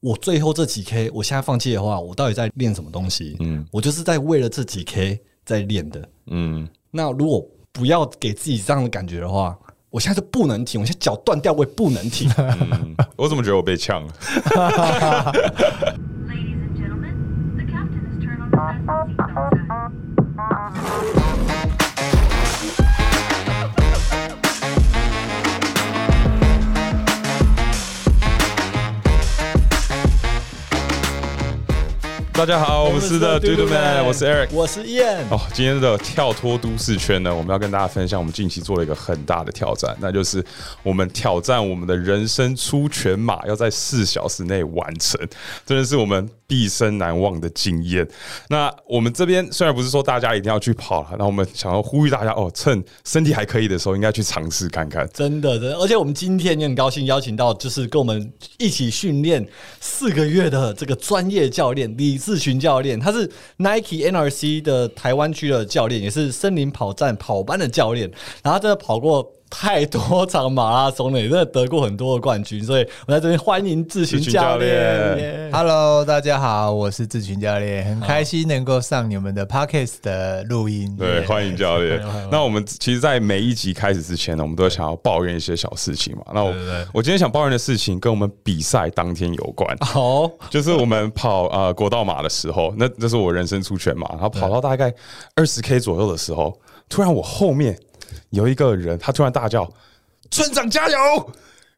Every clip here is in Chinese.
我最后这几 K，我现在放弃的话，我到底在练什么东西？嗯我就是在为了这几 K 在练的。嗯，那如果不要给自己这样的感觉的话，我现在就不能停，我现在脚断掉，我也不能停。嗯我怎么觉得我被呛了？大家好，我们是的 d o d Man，我是 Eric。我是 Ian。哦，今天的跳脱都市圈呢，我们要跟大家分享，我们近期做了一个很大的挑战，那就是我们挑战我们的人生出全马，要在四小时内完成，真的是我们毕生难忘的经验。那我们这边虽然不是说大家一定要去跑了，那我们想要呼吁大家哦，趁身体还可以的时候，应该去尝试看看。真的，真的，而且我们今天也很高兴邀请到，就是跟我们一起训练四个月的这个专业教练李四群教练，他是 Nike NRC 的台湾区的教练，也是森林跑站跑班的教练，然后他真的跑过。太多场马拉松了，也真的得过很多的冠军，所以我在这边欢迎志群教教练。Hello，大家好，我是志群教练，很开心能够上你们的 Podcast 的录音。对欢迎教练。那我们其实，在每一集开始之前呢，我们都会想要抱怨一些小事情嘛。那我我今天想抱怨的事情跟我们比赛当天有关。好，就是我们跑呃国道马的时候，那这是我人生出全马，然后跑到大概二十 K 左右的时候，突然我后面有一个人，他突然大叫：“村长加油！”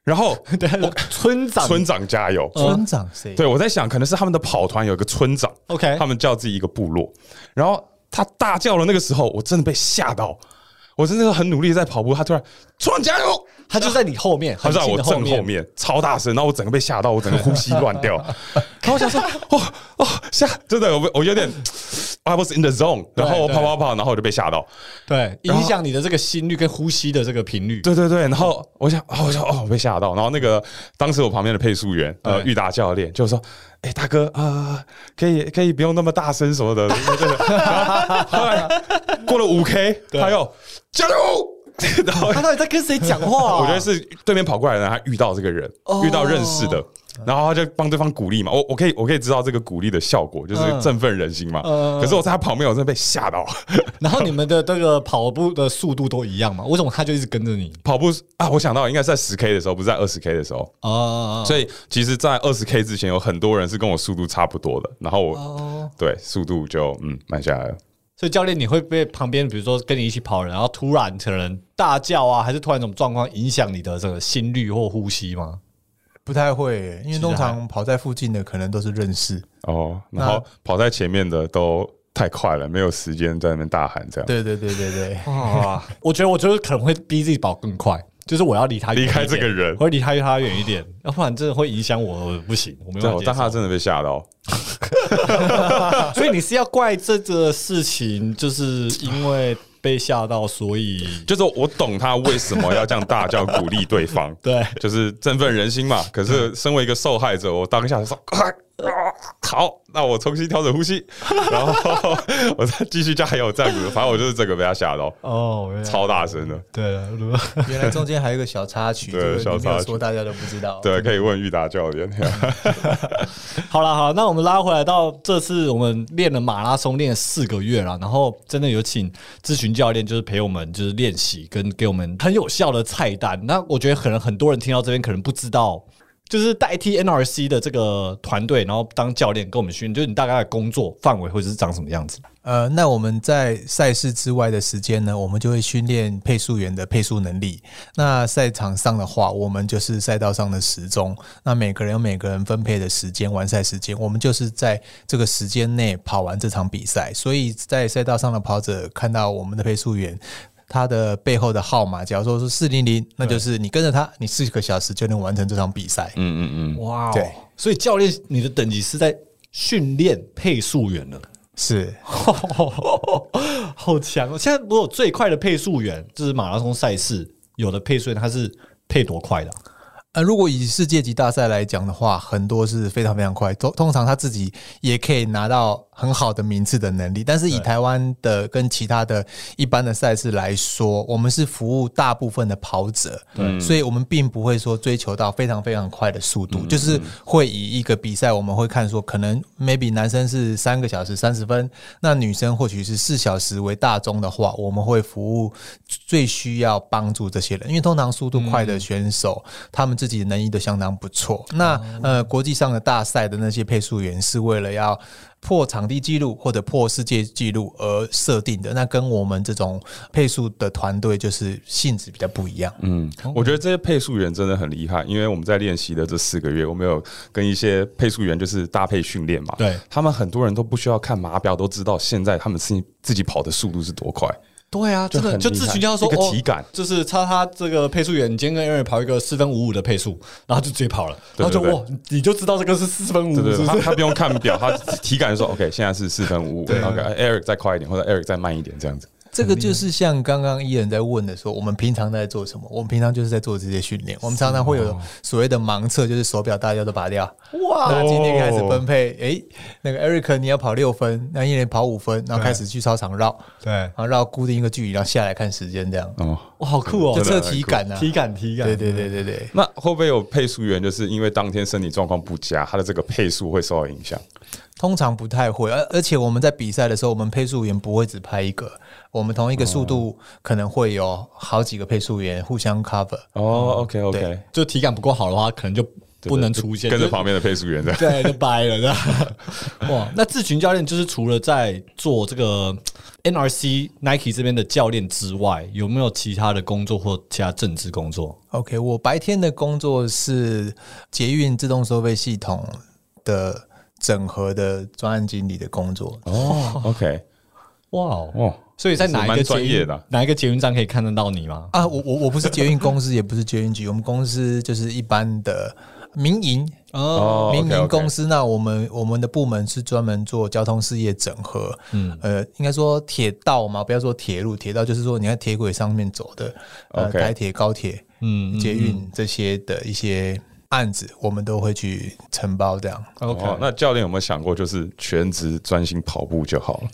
然后 我，村长，村长加油。村长谁？对，我在想，可能是他们的跑团有一个村长 OK 他们叫自己一个部落，然后他大叫了那个时候，我真的被吓到，我真的很努力在跑步，他突然村长加油，他就在你后面，他在我正后面，超大声，然后我整个被吓到，我整个呼吸乱掉。然后我想说，哦哦，吓，真的，我我有点，I was in the zone，然后我对跑跑跑，然后我就被吓到。对，影响你的这个心率跟呼吸的这个频率。对对对，然后我想，哦，我想，哦，我被吓到。然后那个当时我旁边的配速员，呃，对裕达教练就说：“哎，大哥，呃，可以可以不用那么大声什么的。对 对对”然后后来过了五 K，他又加油。然后他到底在跟谁讲话、啊？我觉得是对面跑过来的人，他遇到这个人，哦遇到认识的，然后他就帮对方鼓励嘛。我我可以我可以知道这个鼓励的效果，就是嗯振奋人心嘛。嗯可是我在他旁边，我真的被吓到。然后你们的这个跑步的速度都一样吗？为什么他就一直跟着你？跑步啊，我想到应该是在十 K 的时候，不是在二十 K 的时候。哦，所以其实，在二十 K 之前，有很多人是跟我速度差不多的，然后我、哦，对速度就嗯慢下来了。所以教练你会被旁边比如说跟你一起跑然后突然可能大叫啊，还是突然这种状况影响你的这个心率或呼吸吗？不太会，因为通常跑在附近的可能都是认识。哦，然后跑在前面的都太快了，没有时间在那边大喊这样。对对对对对，啊，我觉得我觉得可能会逼自己跑更快，就是我要离他离开这个人我会离他他远一点，要不然真的会影响我，我不行，我没对，我办法接受。当下真的被吓到。所以你是要怪这个事情，就是因为被吓到，所以就是我懂他为什么要这样大叫鼓励对方，对就是振奋人心嘛。可是身为一个受害者，我当下就说：“啊 好，那我重新调整呼吸，然后 我再继续加油，这样子。反正我就是整个被他吓到，哦，超大声的。对了，原来中间还有一个小插曲，对小插曲说大家都不知道。对，可以问裕达教练。好了好了，那我们拉回来到这次我们练了马拉松，练了四个月了，然后真的有请咨询教练，就是陪我们就是练习，跟给我们很有效的菜单。那我觉得可能很多人听到这边可能不知道。就是代替 NRC 的这个团队，然后当教练跟我们训练，就是你大概的工作范围或者是长什么样子？呃，那我们在赛事之外的时间呢，我们就会训练配速员的配速能力。那赛场上的话，我们就是赛道上的时钟。那每个人有每个人分配的时间，完赛时间，我们就是在这个时间内跑完这场比赛。所以在赛道上的跑者看到我们的配速员。他的背后的号码，假如说是四零零，那就是你跟着他，你四个小时就能完成这场比赛。嗯嗯嗯，哇、哦，对，所以教练你的等级是在训练配速员了。是，好强哦！现在我有最快的配速员，就是马拉松赛事有的配速员，他是配多快的啊、呃，如果以世界级大赛来讲的话，很多是非常非常快，通通常他自己也可以拿到很好的名次的能力。但是以台湾的跟其他的一般的赛事来说，我们是服务大部分的跑者，对所以我们并不会说追求到非常非常快的速度，就是会以一个比赛，我们会看说，可能 maybe 男生是三个小时三十分，那女生或许是四小时为大宗的话，我们会服务最需要帮助这些人，因为通常速度快的选手，他们自己的能力都相当不错。那呃，国际上的大赛的那些配速员是为了要。破场地记录或者破世界纪录而设定的，那跟我们这种配速的团队就是性质比较不一样。嗯，我觉得这些配速员真的很厉害，因为我们在练习的这四个月，我们有跟一些配速员就是搭配训练嘛。对他们很多人都不需要看码表，都知道现在他们自己自己跑的速度是多快。对啊，真的就就很厉害自群教说一个体感哦，就是他他这个配速员，你今天跟 Aaron 跑一个四分五五的配速，然后就直接跑了，然后就哇，你就知道这个是四分五五，对对？他他不用看表，他体感说 OK，现在是四分五五 对，OK，Eric 再快一点，或者 Eric 再慢一点，这样子。这个就是像刚刚伊人在问的说，我们平常在做什么？我们平常就是在做这些训练。我们常常会有所谓的盲测，就是手表大家都拔掉。哇那今天开始分配，诶，那个 Eric 你要跑六分，那一人跑五分，然后开始去操场绕，对，然后绕固定一个距离，然后下来看时间，这样哦，哇，好酷哦，就测体感啊。体感体感，对对对对对。那会不会有配速员，就是因为当天身体状况不佳，他的这个配速会受到影响？通常不太会，而而且我们在比赛的时候，我们配速员不会只拍一个，我们同一个速度可能会有好几个配速员互相 cover。哦，OK OK，就体感不够好的话，可能就不能出现，跟着旁边的配速员的。对，就掰了，这样。哇，那志群教练就是除了在做这个 NRC Nike 这边的教练之外，有没有其他的工作或其他政治工作？OK，我白天的工作是捷运自动收费系统的整合的专案经理的工作。哦，OK，哇哦，哦，所以在哪一个专业的啊。哪一个捷运站可以看得到你吗？啊，我我我不是捷运公司，也不是捷运局，我们公司就是一般的民营哦。民营公司。那我们我们的部门是专门做交通事业整合，嗯，呃，应该说铁道嘛，不要说铁路，铁道就是说你在铁轨上面走的，呃台铁、高铁、嗯。捷运这些的一些案子，我们都会去承包这样。，OK，、哦，那教练有没有想过，就是全职专心跑步就好了？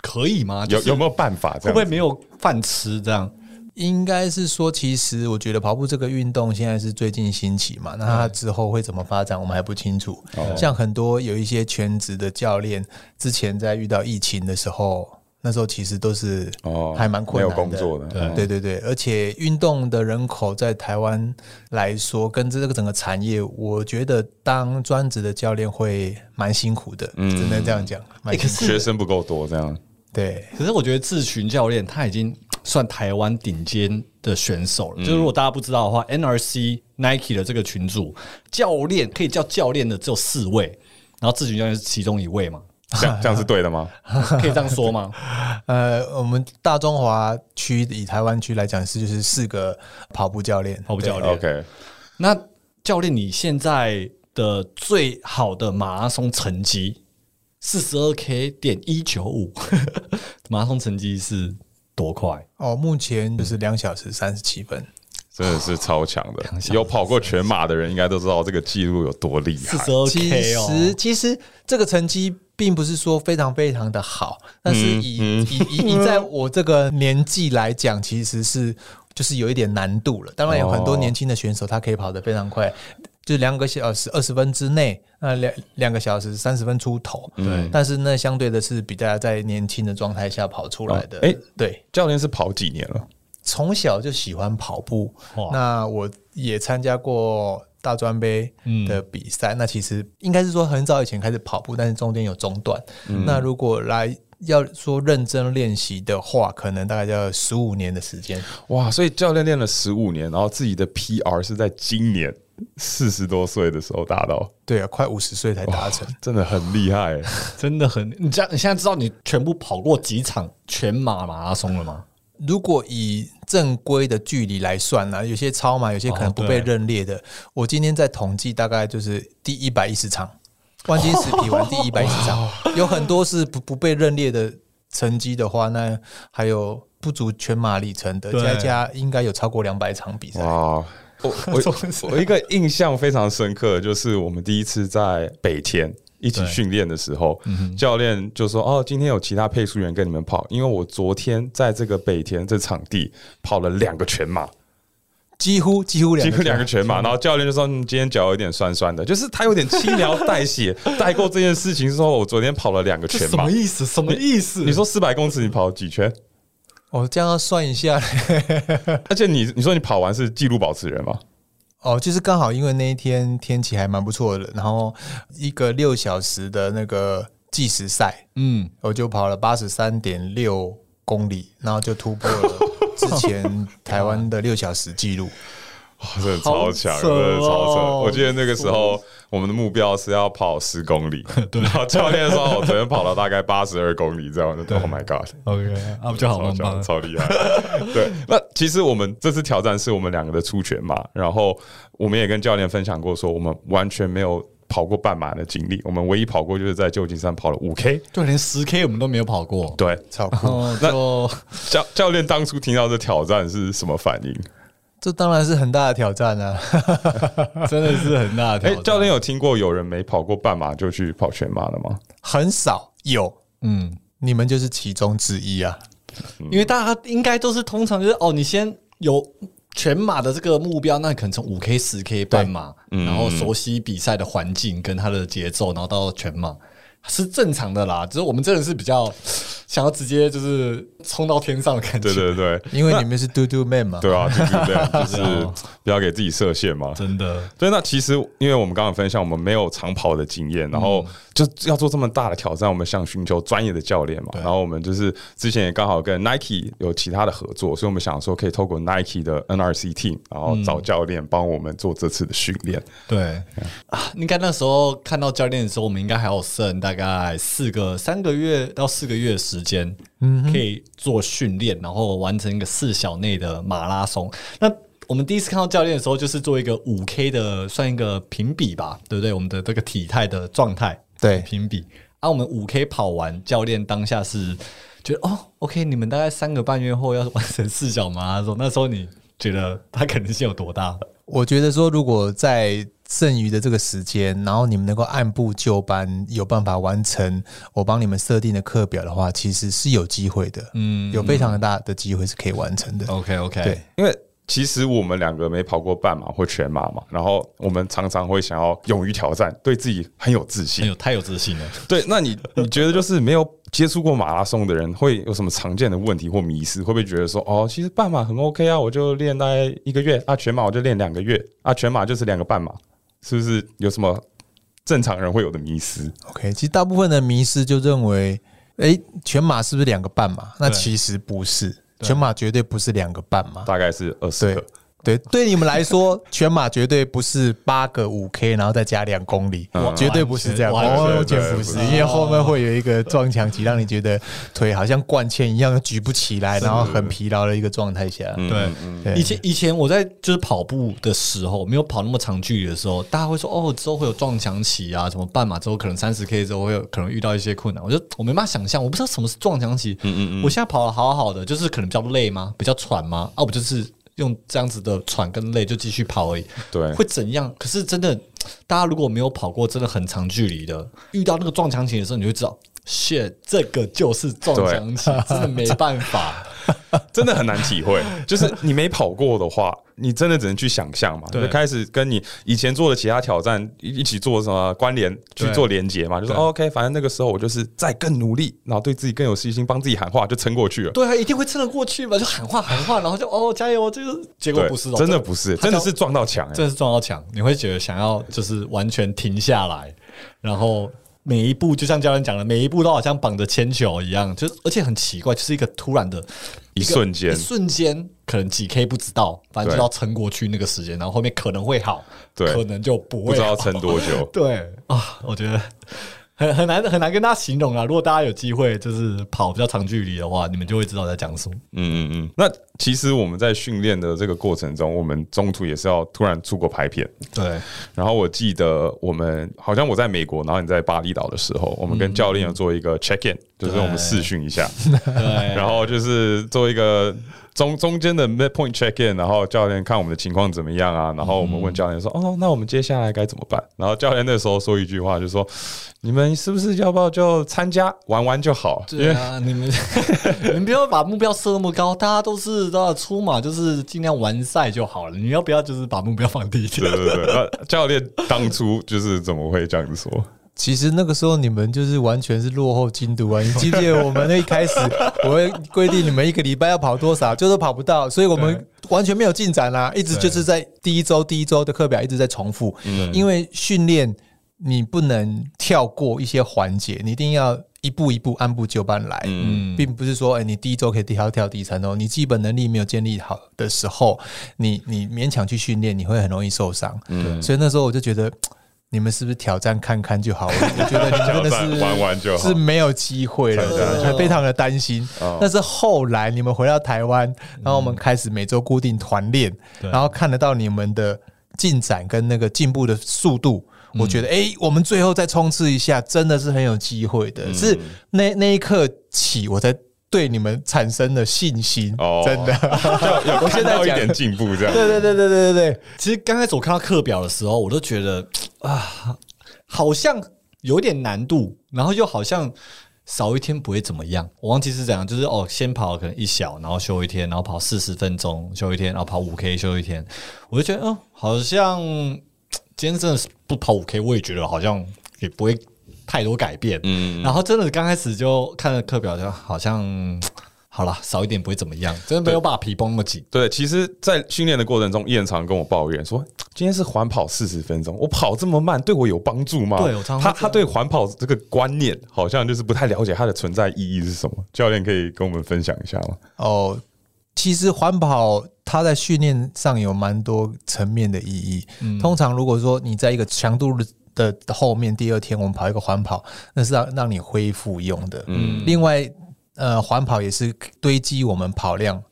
可以吗？就是有有没有办法？会不会没有饭吃这样？应该是说，其实我觉得跑步这个运动现在是最近兴起嘛，那它之后会怎么发展，我们还不清楚。像很多有一些全职的教练，之前在遇到疫情的时候，那时候其实都是哦还蛮困难的。没有工作的对哦对对对，而且运动的人口在台湾来说，跟这个整个产业，我觉得当专职的教练会蛮辛苦的，嗯只能这样讲。蛮辛苦是学生不够多，这样对，可是我觉得志群教练他已经算台湾顶尖的选手嗯了。就是如果大家不知道的话，NRC Nike 的这个群组教练可以叫教练的只有四位，然后志群教练是其中一位嘛？这样这样是对的吗？可以这样说吗？呃，我们大中华区以台湾区来讲是就是四个跑步教练，跑步教练 OK，那教练，你现在的最好的马拉松成绩四十二 K 点一九五，马拉松成绩是多快？哦，目前就是两小时三十七分。真的是超强的有跑过全马的人应该都知道这个记录有多厉害四十。二其 K 哦，实其实这个成绩并不是说非常非常的好，但是以、以以以在我这个年纪来讲，其实是就是有一点难度了。当然有很多哦年轻的选手，他可以跑得非常快。就两个小时二十分之内，那两两个小时三十分出头，对但是那相对的是比大家在年轻的状态下跑出来的。哦诶对，教练是跑几年了？从小就喜欢跑步，那我也参加过大专杯嗯的比赛。那其实应该是说很早以前开始跑步，但是中间有中断。那如果来要说认真练习的话，可能大概要十五年的时间。哇！所以教练练了十五年，然后自己的 PR 是在今年四十多岁的时候达到，对啊，快五十岁才达成。真的很厉害欸。真的很。你这样，你现在知道你全部跑过几场全马马拉松了吗？如果以正规的距离来算呢、有些超马，有些可能不被认列的。我今天在统计，大概就是第一百一十场，万金石比完第 一百一十场，有很多是不不被认列的成绩的话，那还有不足全马里程的，对加加应该有超过两百场比赛。哇！我我 我一个印象非常深刻，就是我们第一次在北天一起训练的时候，教练就说：“哦，今天有其他配速员跟你们跑，因为我昨天在这个北田这场地跑了两个全马，几乎几乎两个几乎两个全马。”然后教练就说：“你，今天脚有点酸酸的，就是他有点轻描淡写 带过这件事情，说我昨天跑了两个全马什么。意思？什么意思？你说四百公尺你跑几圈？我，这样要算一下 而且你你说你跑完是纪录保持人吗？哦，就是刚好因为那一天天气还蛮不错的，然后一个六小时的那个计时赛，嗯，我就跑了八十三点六公里，然后就突破了之前台湾的六小时记录。哇，真的超强，真的超扯！哦我记得那个时候我们的目标是要跑十公里，然后教练说我昨天跑了大概八十二公里，这样的。Oh my god！OK，那，不就好超棒棒强，？超厉害。对，那其实我们这次挑战是我们两个的出拳嘛，然后我们也跟教练分享过，说我们完全没有跑过半马的经历，我们唯一跑过就是在旧金山跑了五 K。就连十 K 我们都没有跑过。对，超酷！那，教教练当初听到这挑战是什么反应？这当然是很大的挑战啊！真的是很大的挑哎、战。教练有听过有人没跑过半马就去跑全马的吗？很少有，嗯，你们就是其中之一啊！因为大家应该都是通常就是哦，你先有全马的这个目标，那可能从五 K、十 K 半马，然后熟悉比赛的环境跟它的节奏，然后到全马是正常的啦。只是我们真的是比较想要直接就是冲到天上的感觉，对对对，因为你们是嘟嘟 man 嘛，对啊，对对对，就是不要给自己设限嘛。真的。对，那其实因为我们刚刚分享，我们没有长跑的经验，然后就要做这么大的挑战，我们想寻求专业的教练嘛。然后我们就是之前也刚好跟 Nike 有其他的合作，所以我们想说可以透过 Nike 的 NRC team，然后找教练帮我们做这次的训练。对啊，应该那时候看到教练的时候，我们应该还有剩大概四个三个月到四个月的时间，嗯可以做训练，然后完成一个四小内的马拉松。那我们第一次看到教练的时候，就是做一个五 K 的，算一个评比吧，对不对？我们的这个体态的状态，对评比。啊，我们五 K 跑完，教练当下是觉得哦，OK，你们大概三个半月后要完成四小马拉松，那时候你觉得它可能性有多大？我觉得说，如果在剩余的这个时间，然后你们能够按部就班，有办法完成我帮你们设定的课表的话，其实是有机会的，嗯，有非常大的机会是可以完成的。OK OK，对，因为其实我们两个没跑过半马或全马嘛，然后我们常常会想要勇于挑战，对自己很有自信很。有太有自信了。对，那你你觉得就是没有接触过马拉松的人会有什么常见的问题或迷失？会不会觉得说，哦，其实半马很 OK 啊，我就练大概一个月啊，全马我就练两个月啊，全马就是两个半马，是不是有什么正常人会有的迷失？OK，其实大部分的迷失就认为，诶，全马是不是两个半马？那其实不是，全马绝对不是两个半马。大概是二十对个。对，对你们来说，全马绝对不是八个五 K，然后再加两公里，嗯绝对不是这样，完全不是，对不是因为后面会有一个撞墙期，让你觉得腿好像灌铅一样举不起来，然后很疲劳的一个状态下。嗯对，以前以前我在就是跑步的时候，没有跑那么长距离的时候，大家会说哦，之后会有撞墙期啊，什么半马之后可能三十 K 之后会有可能遇到一些困难。我就我没办法想象，我不知道什么是撞墙期。嗯嗯嗯，我现在跑的好好的，就是可能比较累吗？比较喘吗？啊，不就是用这样子的喘跟累就继续跑而已。对会怎样？可是真的，大家如果没有跑过真的很长距离的，遇到那个撞墙期的时候，你就会知道，shit，这个就是撞墙期，真的没办法。真的很难体会。就是你没跑过的话，你真的只能去想象嘛，对就开始跟你以前做的其他挑战一一起做什么关联，去做连接嘛，就说、哦 OK，反正那个时候我就是再更努力，然后对自己更有信心，帮自己喊话，就撑过去了。对啊，一定会撑得过去嘛？就喊话喊话，然后就哦加油，这个结果不是哦，真的不是，真的是撞到墙、欸。真的是撞到墙，你会觉得想要就是完全停下来，然后每一步就像教练讲的，每一步都好像绑着铅球一样，就是而且很奇怪，就是一个突然的一个瞬间。一瞬间可能几 K 不知道，反正就要撑过去那个时间，然后后面可能会好，对。可能就不会不知道撑多久。对。啊，我觉得很很难很难跟大家形容啊。如果大家有机会就是跑比较长距离的话，你们就会知道我在讲什么。嗯嗯嗯。那其实我们在训练的这个过程中，我们中途也是要突然出国拍片。对，然后我记得我们好像我在美国，然后你在巴厘岛的时候，我们跟教练有做一个 check in，就是我们试训一下，对，然后就是做一个中中间的 mid point check in，然后教练看我们的情况怎么样啊，然后我们问教练说，哦，那我们接下来该怎么办？然后教练那时候说一句话，就说你们是不是要不要就参加玩玩就好？对啊，你们 你们不要把目标设那么高，大家都是都要出马，就是尽量完赛就好了。你要不要就是把目标放低一对点？对对，对教练当初就是怎么会这样子说？其实那个时候你们就是完全是落后进度啊！你记不记得我们那一开始 我会规定你们一个礼拜要跑多少，就是跑不到，所以我们完全没有进展啦、一直就是在第一周第一周的课表一直在重复，因为训练你不能跳过一些环节，你一定要一步一步按部就班来。嗯，并不是说，哎、你第一周可以跳跳第三周，你基本能力没有建立好的时候，你你勉强去训练，你会很容易受伤。嗯所以那时候我就觉得，你们是不是挑战看看就好？了 我觉得你们真的是玩玩就好是没有机会了，挑战对还非常的担心哦。但是后来你们回到台湾，然后我们开始每周固定团练，对然后看得到你们的进展跟那个进步的速度。我觉得，哎、我们最后再冲刺一下，真的是很有机会的。是那那一刻起，我才对你们产生了信心。哦真的，我现在讲到一点进步这样。对对对对对对对，其实刚开始我看到课表的时候，我都觉得啊，好像有点难度，然后又好像少一天不会怎么样。我忘记是怎样，就是哦，先跑可能一小，然后休一天，然后跑四十分钟休一天，然后跑五 K 休一天。我就觉得，嗯，好像今天真的是不跑五 K，我也觉得好像也不会太多改变。嗯，然后真的刚开始就看了课表，就好像 好了，少一点不会怎么样，真的没有把皮绷那么紧。对，其实，在训练的过程中，燕常跟我抱怨说，今天是环跑四十分钟，我跑这么慢，对我有帮助吗？对他他对环跑这个观念好像就是不太了解它的存在意义是什么。教练可以跟我们分享一下吗？哦，其实环跑它在训练上有蛮多层面的意义。嗯通常如果说你在一个强度的后面，第二天我们跑一个环跑，那是让让你恢复用的。嗯，另外，呃，环跑也是堆积我们跑量。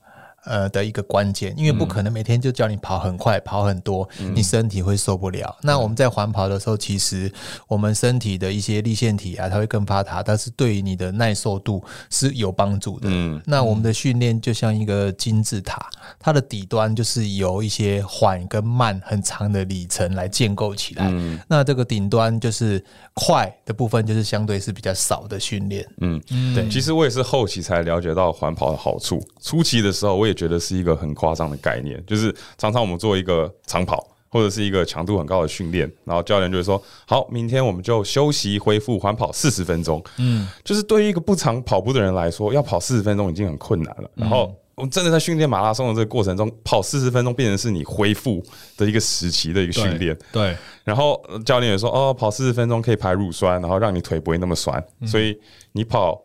呃的一个关键，因为不可能每天就叫你跑很快、跑很多，你身体会受不了。那我们在环跑的时候，其实我们身体的一些立腺体啊，它会更发达，但是对于你的耐受度是有帮助的。嗯那我们的训练就像一个金字塔，它的底端就是由一些缓跟慢很长的里程来建构起来。嗯那这个顶端就是快的部分，就是相对是比较少的训练。嗯，对其实我也是后期才了解到环跑的好处。初期的时候，我也觉得是一个很夸张的概念，就是常常我们做一个长跑。或者是一个强度很高的训练，然后教练就会说：“好，明天我们就休息恢复缓跑四十分钟。”嗯，就是对于一个不常跑步的人来说，要跑四十分钟已经很困难了。然后我们真的在训练马拉松的这个过程中，跑四十分钟变成是你恢复的一个时期的一个训练。对，然后呃教练也说，哦，跑四十分钟可以排乳酸，然后让你腿不会那么酸，所以你跑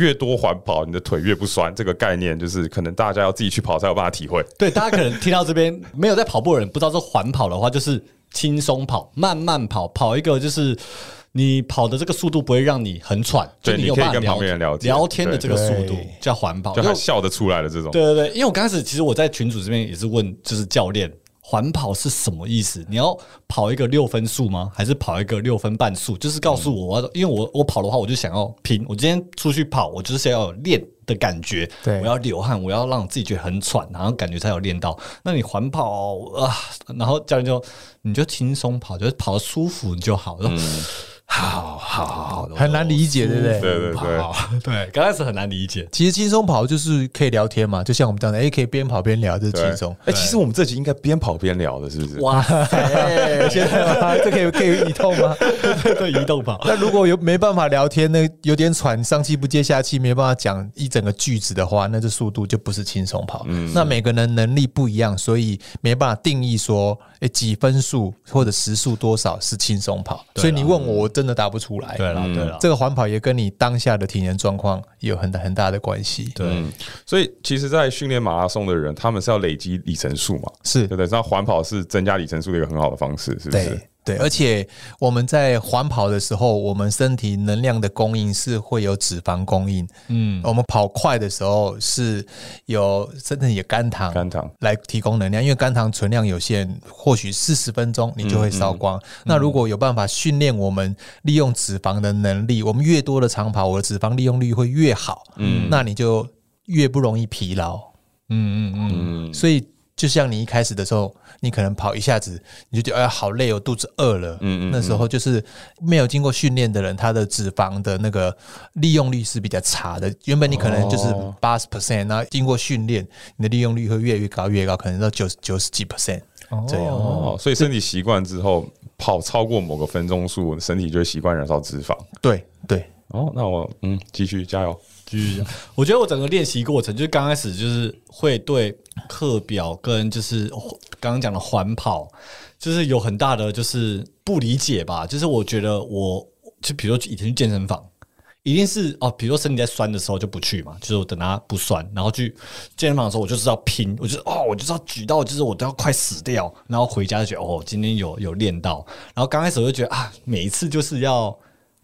越多环跑，你的腿越不酸。这个概念就是可能大家要自己去跑才有办法体会。对，大家可能听到这边没有在跑步的人，不知道这环跑的话，就是轻松跑、慢慢跑，跑一个就是你跑的这个速度不会让你很喘，就你有办法你可以跟旁边人聊天聊天的这个速度叫环跑。就还笑得出来的这种，对对对，因为我刚开始其实我在群主这边也是问，就是教练环跑是什么意思？你要跑一个六分速吗？还是跑一个六分半速？就是告诉我，因为我我跑的话，我就想要拼。我今天出去跑，我就是想要有练的感觉，对我要流汗，我要让自己觉得很喘，然后感觉才有练到。那你环跑啊，然后教练就你就轻松跑，就是跑得舒服就好。好好好好，很难理解对不对对对对对，刚开始很难理解。其实轻松跑就是可以聊天嘛，就像我们这样的，哎，可以边跑边聊，这是轻松。哎，其实我们这集应该边跑边聊的，是不是？哇塞，现在吗？这可以可以移动吗？对移动跑。那如果有没办法聊天，那有点喘，上气不接下气，没办法讲一整个句子的话，那这速度就不是轻松跑。那每个人能力不一样，所以没办法定义说，哎、几分数或者时速多少是轻松跑。所以你问我，我真的答不出来。对了对了，这个环跑也跟你当下的体能状况有很大很大的关系。对。嗯，所以其实，在训练马拉松的人，他们是要累积里程数嘛，是。对不对？那环跑是增加里程数的一个很好的方式，是不是对？而且我们在环跑的时候，我们身体能量的供应是会有脂肪供应。嗯，我们跑快的时候是有身体有肝糖，肝糖来提供能量，因为肝糖存量有限，或许四十分钟你就会烧光。那如果有办法训练我们利用脂肪的能力，我们越多的长跑，我的脂肪利用率会越好。嗯，那你就越不容易疲劳。嗯嗯嗯，嗯，所以就像你一开始的时候，你可能跑一下子，你就觉得哎呀好累哦，肚子饿了。嗯嗯那时候就是没有经过训练的人，他的脂肪的那个利用率是比较差的。原本你可能就是哦八十 percent，那经过训练，你的利用率会越来越高，越高，可能到九十九十几 percent 这样。哦，所以身体习惯之后，跑超过某个分钟数，身体就会习惯燃烧脂肪。对对，哦，那我嗯，继续加油。继续。我觉得我整个练习过程，就是刚开始就是会对课表跟就是刚刚讲的环跑，就是有很大的就是不理解吧。就是我觉得我就比如说以前去健身房。一定是哦，比如说身体在酸的时候就不去嘛，就是我等它不酸，然后去健身房的时候，我就是要拼，我就哦，我就是要举到，就是我都要快死掉，然后回家就觉得哦，今天有有练到，然后刚开始我就觉得啊，每一次就是要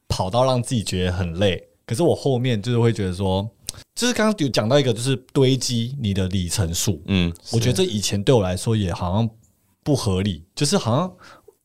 跑到让自己觉得很累，可是我后面就是会觉得说，就是刚刚有讲到一个就是堆积你的里程数，嗯，我觉得这以前对我来说也好像不合理，就是好像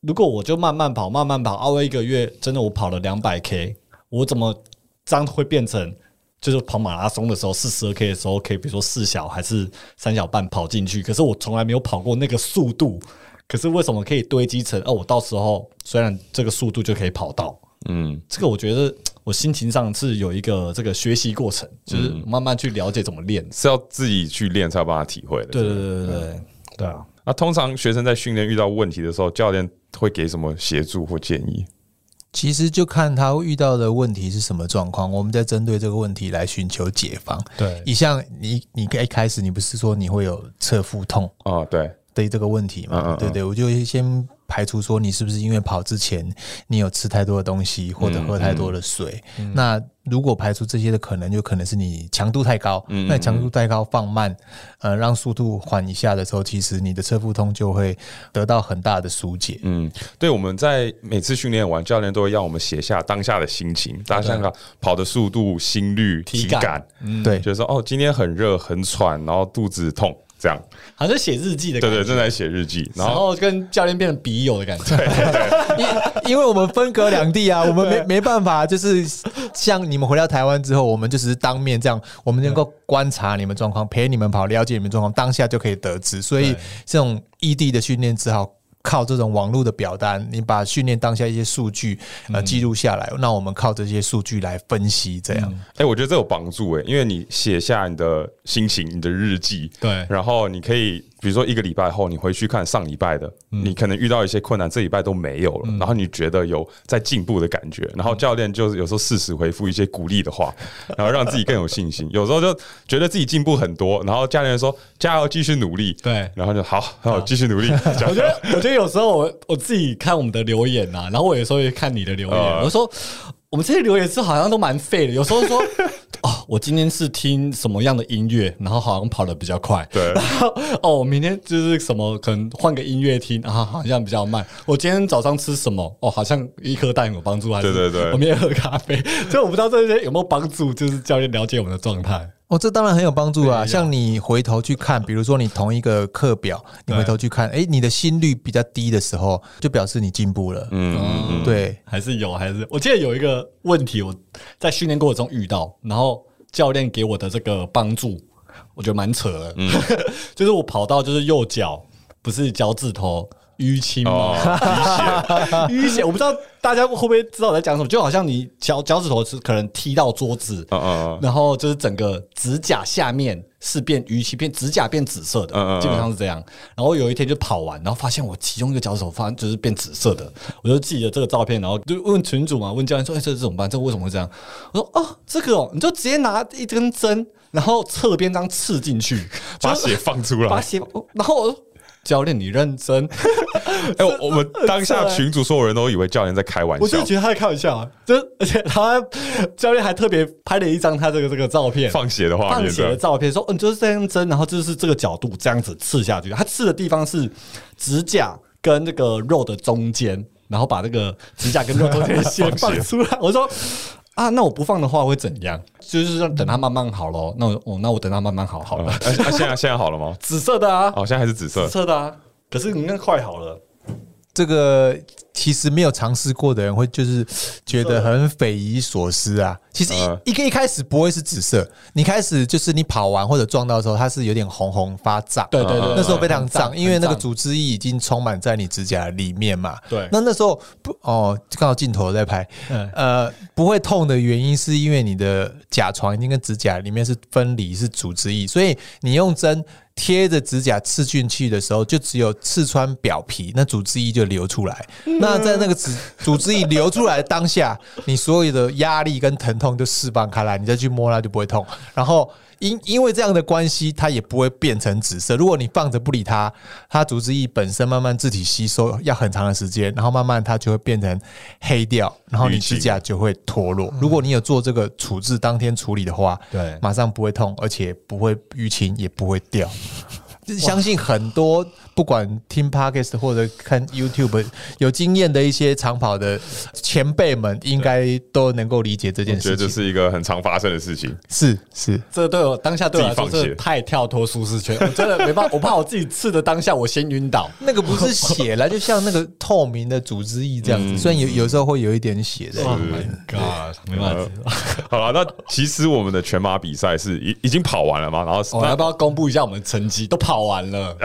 如果我就慢慢跑，慢慢跑，啊，我一个月真的我跑了两百 K，我怎么这样会变成就是跑马拉松的时候四十二 K 的时候，可以比如说四小还是三小半跑进去，可是我从来没有跑过那个速度，可是为什么可以堆积成哦？我到时候虽然这个速度就可以跑到，嗯，这个我觉得我心情上是有一个这个学习过程，就是慢慢去了解怎么练。是要自己去练才有办法体会的。对对对对对对啊！那通常学生在训练遇到问题的时候，教练会给什么协助或建议？其实就看他遇到的问题是什么状况，我们在针对这个问题来寻求解方。对你像你，你一开始你不是说你会有侧腹痛啊，对，的这个问题嘛？嗯嗯嗯对对，我就会先排除说你是不是因为跑之前你有吃太多的东西或者喝太多的水。那如果排除这些的可能，就可能是你强度太高。那你强度太高放慢，呃，让速度缓一下的时候，其实你的侧腹痛就会得到很大的疏解。嗯，对，我们在每次训练完，教练都会让我们写下当下的心情，大家想想跑的速度、心率、体感，对，就是说哦，今天很热、很喘，然后肚子痛，这样。好像写日记的感觉，对对，正在写日记，然然后后跟教练变成笔友的感觉。因因为我们分隔两地啊，我们没没办法，就是像你们回到台湾之后，我们就只是当面这样，我们能够观察你们状况，陪你们跑，了解你们状况，当下就可以得知。所以这种异地的训练只好。靠这种网络的表单，你把训练当下一些数据呃记录下来，那我们靠这些数据来分析，这样。哎、我觉得这有帮助哎，因为你写下你的心情、你的日记，对。然后你可以，比如说一个礼拜后，你回去看上礼拜的，你可能遇到一些困难，这礼拜都没有了，然后你觉得有在进步的感觉，然后教练就是有时候适时回复一些鼓励的话，然后让自己更有信心。有时候就觉得自己进步很多，然后教练说加油，继续努力，对。然后就好，好，继续努力。我觉得，我觉得有时候我我自己看我们的留言呐、然后我有时候也看你的留言，呃。我说我们这些留言是好像都蛮废的，有时候说哦，我今天是听什么样的音乐，然后好像跑得比较快，对 然后哦，我明天就是什么可能换个音乐听，啊，好像比较慢。我今天早上吃什么？哦，好像一颗蛋有帮助，还是对对对我明天喝咖啡，所以我不知道这些有没有帮助，就是教练了解我们的状态。哦，这当然很有帮助啊！像你回头去看，比如说你同一个课表，你回头去看，哎，你的心率比较低的时候，就表示你进步了。嗯对，还是有，还是我记得有一个问题，我在训练过程中遇到，然后教练给我的这个帮助，我觉得蛮扯的。嗯 就是我跑到就是右脚不是脚趾头淤青哦血？，淤血，我不知道大家会不会知道我在讲什么，就好像你脚脚趾头是可能踢到桌子，嗯嗯嗯，然后就是整个指甲下面是变淤青，变指甲变紫色的，嗯嗯嗯基本上是这样。然后有一天就跑完，然后发现我其中一个脚趾头发现就是变紫色的，我就记得这个照片，然后就问群主嘛，问教练说：“哎、这这怎么办？这个为什么会这样？”我说：“哦，这个哦，你就直接拿一根针，然后侧边这样刺进去，把血放出来。把血，哦然后我说。”教练，你认真？哎、我我们当下群主所有人都以为教练在开玩笑我就，觉得他在开玩笑啊！就而且他教练还特别拍了一张他这个这个照片，放血的画面放血的的。照片，说嗯，就是这样针，然后就是这个角度这样子刺下去。他刺的地方是指甲跟那个肉的中间，然后把那个指甲跟肉中间的 血放血放出来。我说啊，那我不放的话会怎样？就是让等它慢慢好咯。那我哦，那我等它慢慢好好了。嗯啊，啊现在现在好了吗？紫色的啊，哦，现在还是紫色紫。色的啊。可是你那快好了，这个其实没有尝试过的人会就是觉得很匪夷所思啊。其实嗯一一个一开始不会是紫色，你开始就是你跑完或者撞到的时候，它是有点红红发胀。对对对，那时候非常很胀，因为那个组织液已经充满在你指甲里面嘛。对那那时候不哦，刚好镜头在拍，嗯呃，不会痛的原因是因为你的甲床已经跟指甲里面是分离，是组织液，所以你用针贴着指甲刺进去的时候，就只有刺穿表皮，那组织液就流出来。那在那个组组织液流出来的当下，你所有的压力跟疼痛就释放开来，你再去摸它就不会痛。然后因因为这样的关系，它也不会变成紫色。如果你放着不理它，它组织液本身慢慢自体吸收要很长的时间，然后慢慢它就会变成黑掉，然后你指甲就会脱落。如果你有做这个处置，当天处理的话，对马上不会痛，而且不会淤青，也不会掉。就是相信很多不管听 podcast 或者看 YouTube 有经验的一些长跑的前辈们，应该都能够理解这件事情。觉得这是一个很常发生的事情。是是，这对我当下对我来说自己放弃真的太跳脱舒适圈，我真的没办法，我怕我自己刺的当下我先晕倒。那个不是血了，就像那个透明的组织液这样子，虽然有有时候会有一点血在里 Oh。my god，没办法。好了，那其实我们的全马比赛是已已经跑完了嘛？然后我要不要公布一下我们的成绩？都跑完了。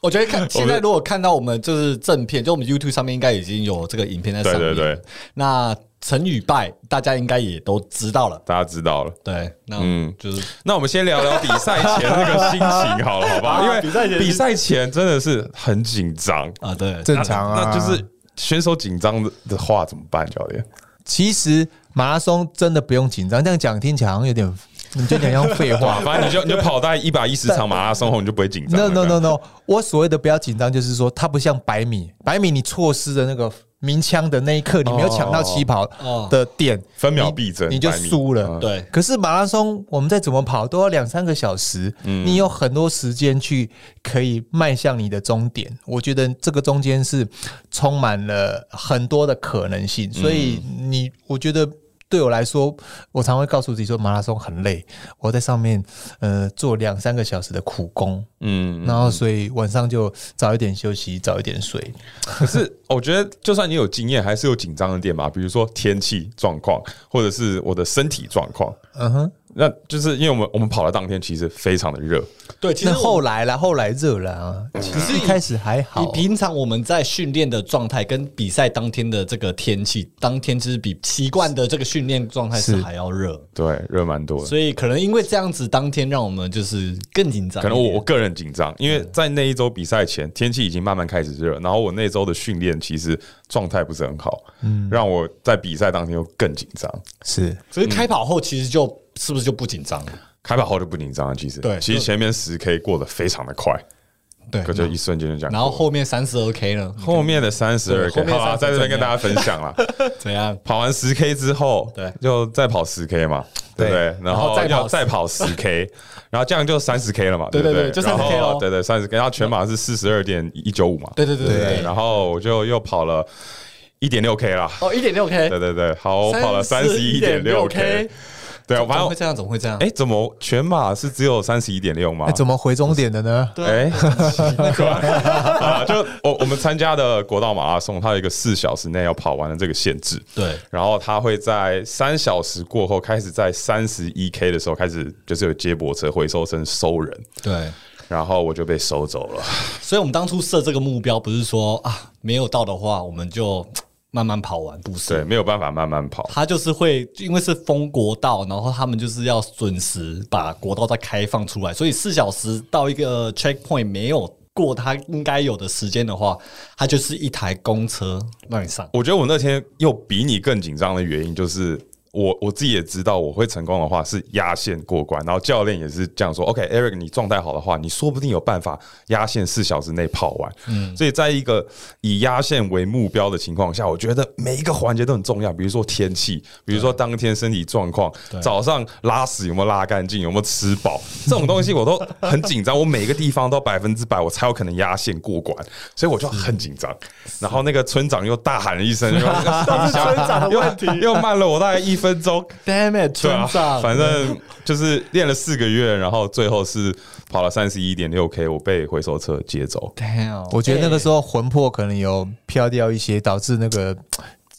我觉得看 现在如果看到我们就是正片，就我们 YouTube 上面应该已经有这个影片在上面。对对对，那成与败大家应该也都知道了。大家知道了。对，那嗯嗯，就是那我们先聊聊比赛前那个心情好了，好不好？啊因为比赛前比赛前真的是很紧张，啊，对，正常啊，那就是选手紧张的的话怎么办？教练，其实马拉松真的不用紧张，这样讲听起来好像有点，你就讲像废话。反正你就 你就跑大概一百一十场马拉松后，你就不会紧张 No no no no，我所谓的不要紧张，就是说它不像百米，百米你错失的那个鸣枪的那一刻，你没有抢到起跑哦的点，分秒必争你就输了。嗯对可是马拉松，我们再怎么跑都要两三个小时，嗯你有很多时间去可以迈向你的终点。我觉得这个中间是充满了很多的可能性，所以嗯你，我觉得。对我来说，我常会告诉自己说，马拉松很累，我在上面呃做两三个小时的苦工，嗯，然后所以晚上就早一点休息，早一点睡。可是我觉得，就算你有经验，还是有紧张的点嘛。比如说天气状况，或者是我的身体状况。嗯哼，那就是因为我们我们跑的当天其实非常的热，对，其实后来啦，后来热了啊，其实一开始还好你。平常我们在训练的状态跟比赛当天的这个天气，当天其实比习惯的这个训练状态是是还要热，对，热蛮多的。所以可能因为这样子，当天让我们就是更紧张。可能我我个人紧张，因为在那一周比赛前，天气已经慢慢开始热，然后我那周的训练其实状态不是很好，嗯，让我在比赛当天又更紧张。是所以开跑后其实就是不是就不紧张了？开跑后就不紧张了，其实对其实前面十 K 过得非常的快，对可就一瞬间就这样。然后后面三十二 K 呢？后面的三十二 K，好啊，30在这边跟大家分享了。怎样？跑完十 K 之后，对就再跑十 K 嘛，对不对？然然后后再跑要再跑十 K，然后这样就三十 K 了嘛，对不对对对就然后 30K 咯对对，三十 K，然后全马是四十二点一九五嘛，对对对对对。然后我就又跑了一点六 K 啦，哦，一点六 K，对对对，好，我跑了三十一点六 K，对，怎反正么会这样？怎么会这样？哎，怎么全马是只有三十一点六吗哎，？怎么回终点的呢？哎，啊，就我我们参加的国道马拉松，它有一个四小时内要跑完的这个限制。对然后它会在三小时过后开始在三十一 K 的时候开始就是有接驳车回收车收人，对，然后我就被收走了。所以我们当初设这个目标，不是说啊没有到的话，我们就慢慢跑完，不是？对，没有办法慢慢跑。他就是会，因为是封国道，然后他们就是要准时把国道再开放出来，所以四小时到一个 checkpoint 没有过他应该有的时间的话，他就是一台公车让你上。我觉得我那天又比你更紧张的原因就是。我我自己也知道，我会成功的话是压线过关，然后教练也是这样说。OK，Eric，、你状态好的话，你说不定有办法压线四小时内跑完。嗯，所以在一个以压线为目标的情况下，我觉得每一个环节都很重要。比如说天气，比如说当天身体状况，早上拉屎有没有拉干净，有没有吃饱，这种东西我都很紧张。我每个地方都百分之百，我才有可能压线过关，所以我就很紧张。然后那个村长又大喊了一声，又 是村长又慢了我大概一分钟。Damn it，对啊村长，，反正就是练了四个月，然后最后是跑了三十一点六 K，我被回收车接走。Damn，我觉得那个时候候魂魄可能有飘掉一些，导致那个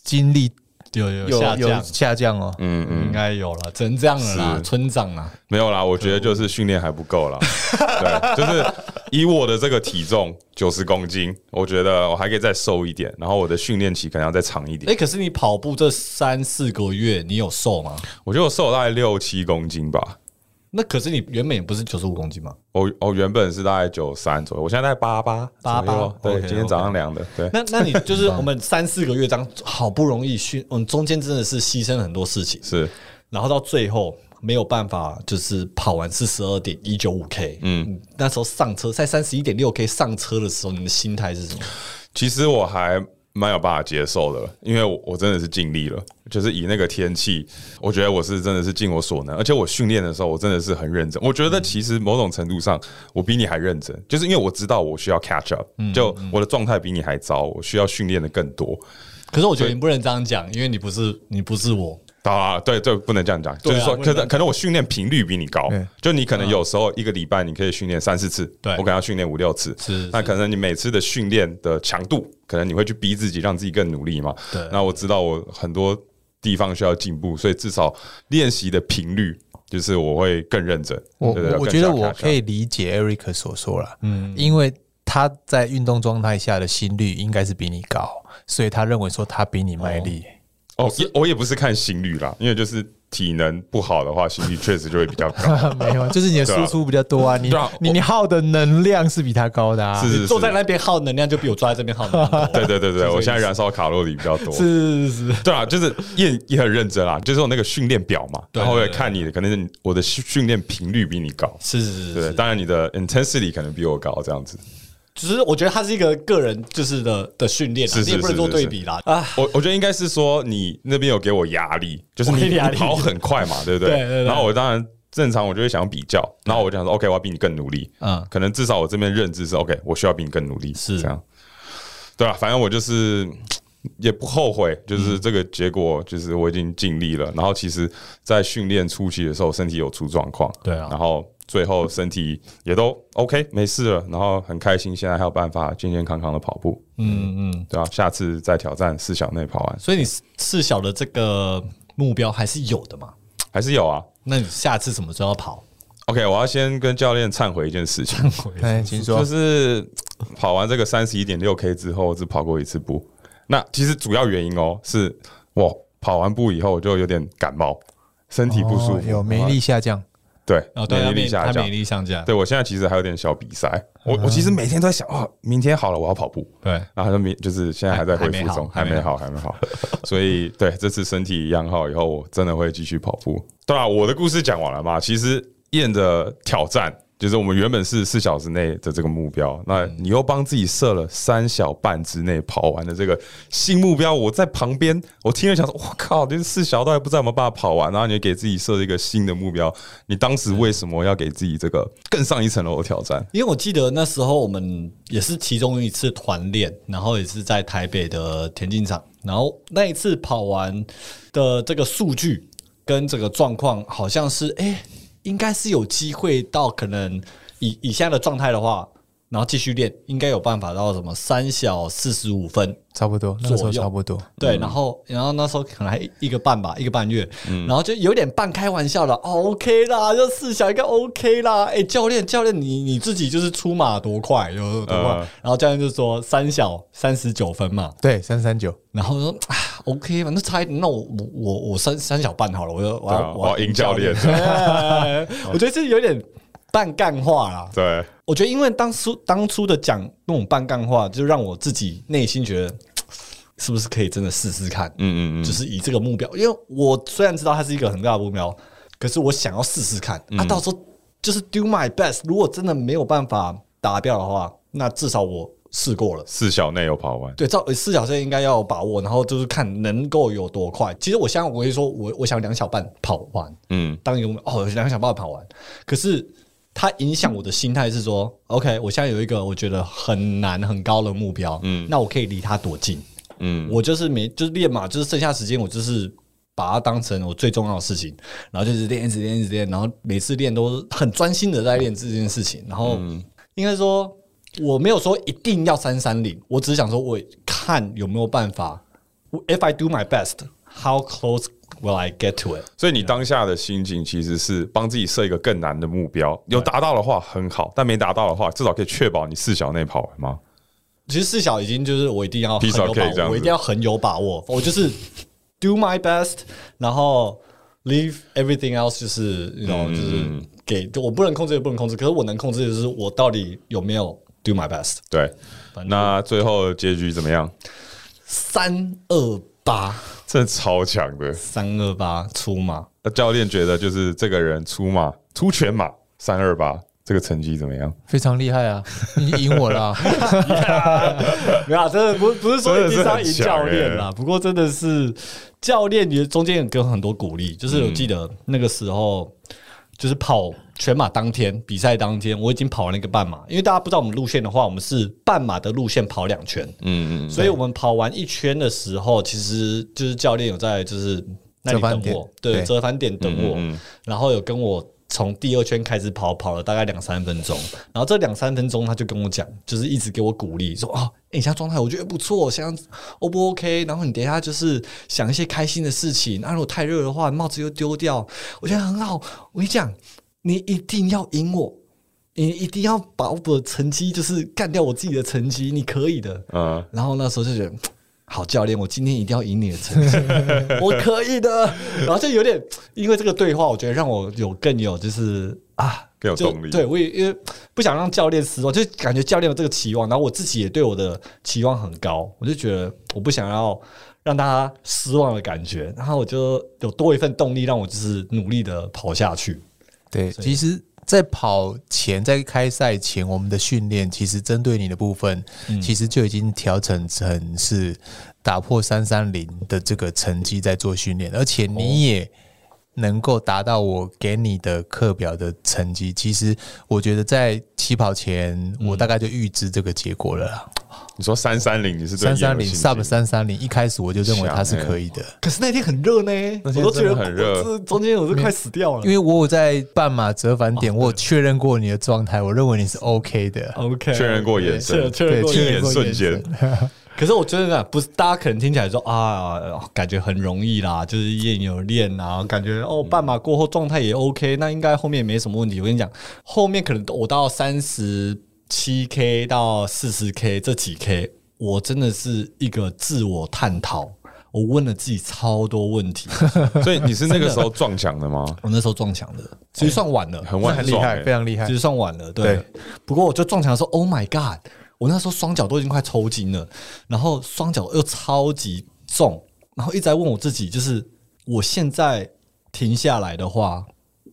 精力有有有有下降，下降哦。嗯嗯应嗯，该有了，只能这样了啦，村长啊，没有啦，我觉得就是训练还不够啦。对，就是以我的这个体重九十公斤，我觉得我还可以再瘦一点，然后我的训练期可能要再长一点哎、欸。可是你跑步这三四个月，你有瘦吗？我觉得我瘦了大概六七公斤吧。那可是你原本也不是九十五公斤吗？我我原本是大概九三左右，我现在在八八88对，OK，今天早上量的，对。那那你就是 我们三四个月这样，好不容易训，嗯，中间真的是牺牲了很多事情，是，然后到最后没有办法，就是跑完四十二点一九五 K，嗯，那时候上车在三十一点六 K 上车的时候，你的心态是什么？其实我还蛮有办法接受的，因为我我真的是尽力了，就是以那个天气，我觉得我是真的是尽我所能，而且我训练的时候我真的是很认真。我觉得其实某种程度上我比你还认真，就是因为我知道我需要 catch up，就我的状态比你还糟，我需要训练的更多。可是我觉得你不能这样讲，因为你不是你不是我，啊，对对，不能这样讲，就是说，可能可能我训练频率比你高，就你可能有时候一个礼拜你可以训练三四次，对我可能要训练五六次，是那可能你每次的训练的强度，可能你会去逼自己，让自己更努力嘛。对那我知道我很多地方需要进步，所以至少练习的频率，就是我会更认真。我我觉得我可以理解 Eric 所说了，嗯，因为他在运动状态下的心率应该是比你高，所以他认为说他比你卖力。哦，也我也不是看心率啦，因为就是体能不好的话，心率确实就会比较高。没有，就是你的输出比较多啊，你你你耗的能量是比他高的啊。是是坐在，那边耗能量就比我坐在这边耗能量。对对对对，我现在燃烧卡路里比较多。是是是，对啊，就是也也很认真啊，就是我那个训练表嘛，然后我也看你的，可能我的训训练频率比你高，是是是对，是，当然你的 intensity 可能比我高，这样子。只是我觉得它是一个个人就是的的训练啊，是是你也不能做对比啦啊。我我觉得应该是说你那边有给我压力，就是你跑很快嘛，对不对？对对对然后我当然正常，我就会想要比较，然后我就想说，OK，我要比你更努力。嗯可能至少我这边认知是 OK，我需要比你更努力，是这样。对啊，反正我就是也不后悔，就是这个结果，就是我已经尽力了。然后其实，在训练初期的时候，身体有出状况，对啊然后最后身体也都 OK 没事了，然后很开心，现在还有办法健健康康的跑步。嗯嗯，对啊，下次再挑战四小内跑完，所以你四小的这个目标还是有的嘛？还是有啊。那你下次什么时候要跑？OK，我要先跟教练忏悔一件事情，哎，请说就。是跑完这个三十一点六 K 之后，只跑过一次步。那其实主要原因哦，是我跑完步以后就有点感冒，身体不舒服，哦有免疫力下降。对，哦，对，免他疫力下降免疫。力上架，对我现在其实还有点小比赛，我我其实每天都在想，哦，明天好了，我要跑步。对，然后就明就是现在还在恢复中，还没还没好，还没好。所以对这次身体养好以后，我真的会继续跑步。对啊，我的故事讲完了嘛？其实燕的挑战就是我们原本是四小时内的这个目标，那你又帮自己设了三小半之内跑完的这个新目标。我在旁边，我听了想说，我靠，这四小都还不知道有没有办法跑完，然后你给自己设了一个新的目标，你当时为什么要给自己这个更上一层楼的挑战？因为我记得那时候我们也是其中一次团练，然后也是在台北的田径场，然后那一次跑完的这个数据跟这个状况，好像是哎、应该是有机会到可能以以现在的状态的话，然后继续练，应该有办法到什么三小四十五分，差不多，那个时候差不多。对，然后然后那时候可能还一个半吧，一个半月，然后就有点半开玩笑的、哦、，OK 啦，就四小应该 OK 啦。哎、教练教练，你你自己就是出马多快有多快？嗯然后教练就说三小三十九分嘛，对，三三九。然后我说啊 OK 嘛，那差一点，那我我我我三三小半好了，我就我我要赢教练 我觉得这有点半干话啦。对，我觉得因为当初当初的讲那种半干话，就让我自己内心觉得。是不是可以真的试试看？嗯嗯嗯，就是以这个目标，因为我虽然知道它是一个很大的目标，可是我想要试试看。嗯啊，到时候就是 do my best。如果真的没有办法达标的话，那至少我试过了。四小内有跑完。对，照四小时应该要有把握，然后就是看能够有多快。其实我现在我会说，我我想两小半跑完，嗯，当一个目标哦，两小半跑完。可是它影响我的心态是说，OK，我现在有一个我觉得很难很高的目标，嗯，那我可以离它多近？嗯我就是没就是练嘛，就是剩下时间我就是把它当成我最重要的事情，然后就是练，一直练，一直练，然后每次练都很专心的在练这件事情。然后应该说我没有说一定要三三零，我只是想说我看有没有办法。If I do my best, how close will I get to it？所以你当下的心境其实是帮自己设一个更难的目标，有达到的话很好，但没达到的话，至少可以确保你四小内跑完吗？其实四小已经就是我一定要很有把握，我一定要很有把握，我就是 do my best，然后 leave everything else 就是那种嗯就是给就我不能控制也不能控制，可是我能控制的就是我到底有没有 do my best。对，那最后结局怎么样？三二八，真的超强的。三二八出马，那教练觉得就是这个人出马出全马三二八，这个成绩怎么样？非常厉害啊！你赢我了啊，没有啊，真的不不是说一定是要赢教练啦，不过真的是教练也中间也给我很多鼓励，就是我记得那个时候。就是跑全马当天比赛当天，我已经跑完了一个半马。因为大家不知道我们路线的话，我们是半马的路线跑两圈，嗯嗯，所以我们跑完一圈的时候，其实就是教练有在就是那里等我，对，折返点等我，嗯嗯嗯然后有跟我从第二圈开始跑，跑了大概两三分钟，然后这两三分钟他就跟我讲，就是一直给我鼓励，说哦，欸你现在状态我觉得不错，现在 O 不 OK？然后你等一下就是想一些开心的事情，那如果太热的话，帽子又丢掉，我觉得很好。我跟你讲，你一定要赢我。你一定要把我的成绩，就是干掉我自己的成绩，你可以的。嗯，然后那时候就觉得，好教练，我今天一定要赢你的成绩，我可以的。然后就有点，因为这个对话，我觉得让我有更有就是啊，更有动力。对我也因为不想让教练失望，就感觉教练有这个期望，然后我自己也对我的期望很高，我就觉得我不想要让大家失望的感觉，然后我就有多一份动力，让我就是努力的跑下去。对，其实，在跑前，在开赛前，我们的训练其实针对你的部分，其实就已经调整成是打破三三零的这个成绩在做训练，而且你也能够达到我给你的课表的成绩。其实，我觉得在起跑前，我大概就预知这个结果了啦。你说三三零，你是对三三零 sub 三三零，一开始我就认为它是可以的。可是那天很热呢，我天都觉得很热中间我是快死掉了因。为我有在半马折返点，我有确认过你的状态，我认为你是 OK 的。OK，确认过眼神确确认过眼眼神。瞬间，可是我觉得啊，不是大家可能听起来说啊，感觉很容易啦，就是练有练啊，感觉哦，半马过后状态也 OK，那应该后面也没什么问题。我跟你讲，后面可能我到三十七 K 到四十 K 这几 K，我真的是一个自我探讨，我问了自己超多问题。所以你是那个时候撞墙的吗？我那时候撞墙的，其实算晚了，很晚很厉害，非常厉害其。实算晚了，对。不过我就撞墙的时候，Oh my God！我那时候双脚都已经快抽筋了，然后双脚又超级重，然后一直在问我自己，就是我现在停下来的话，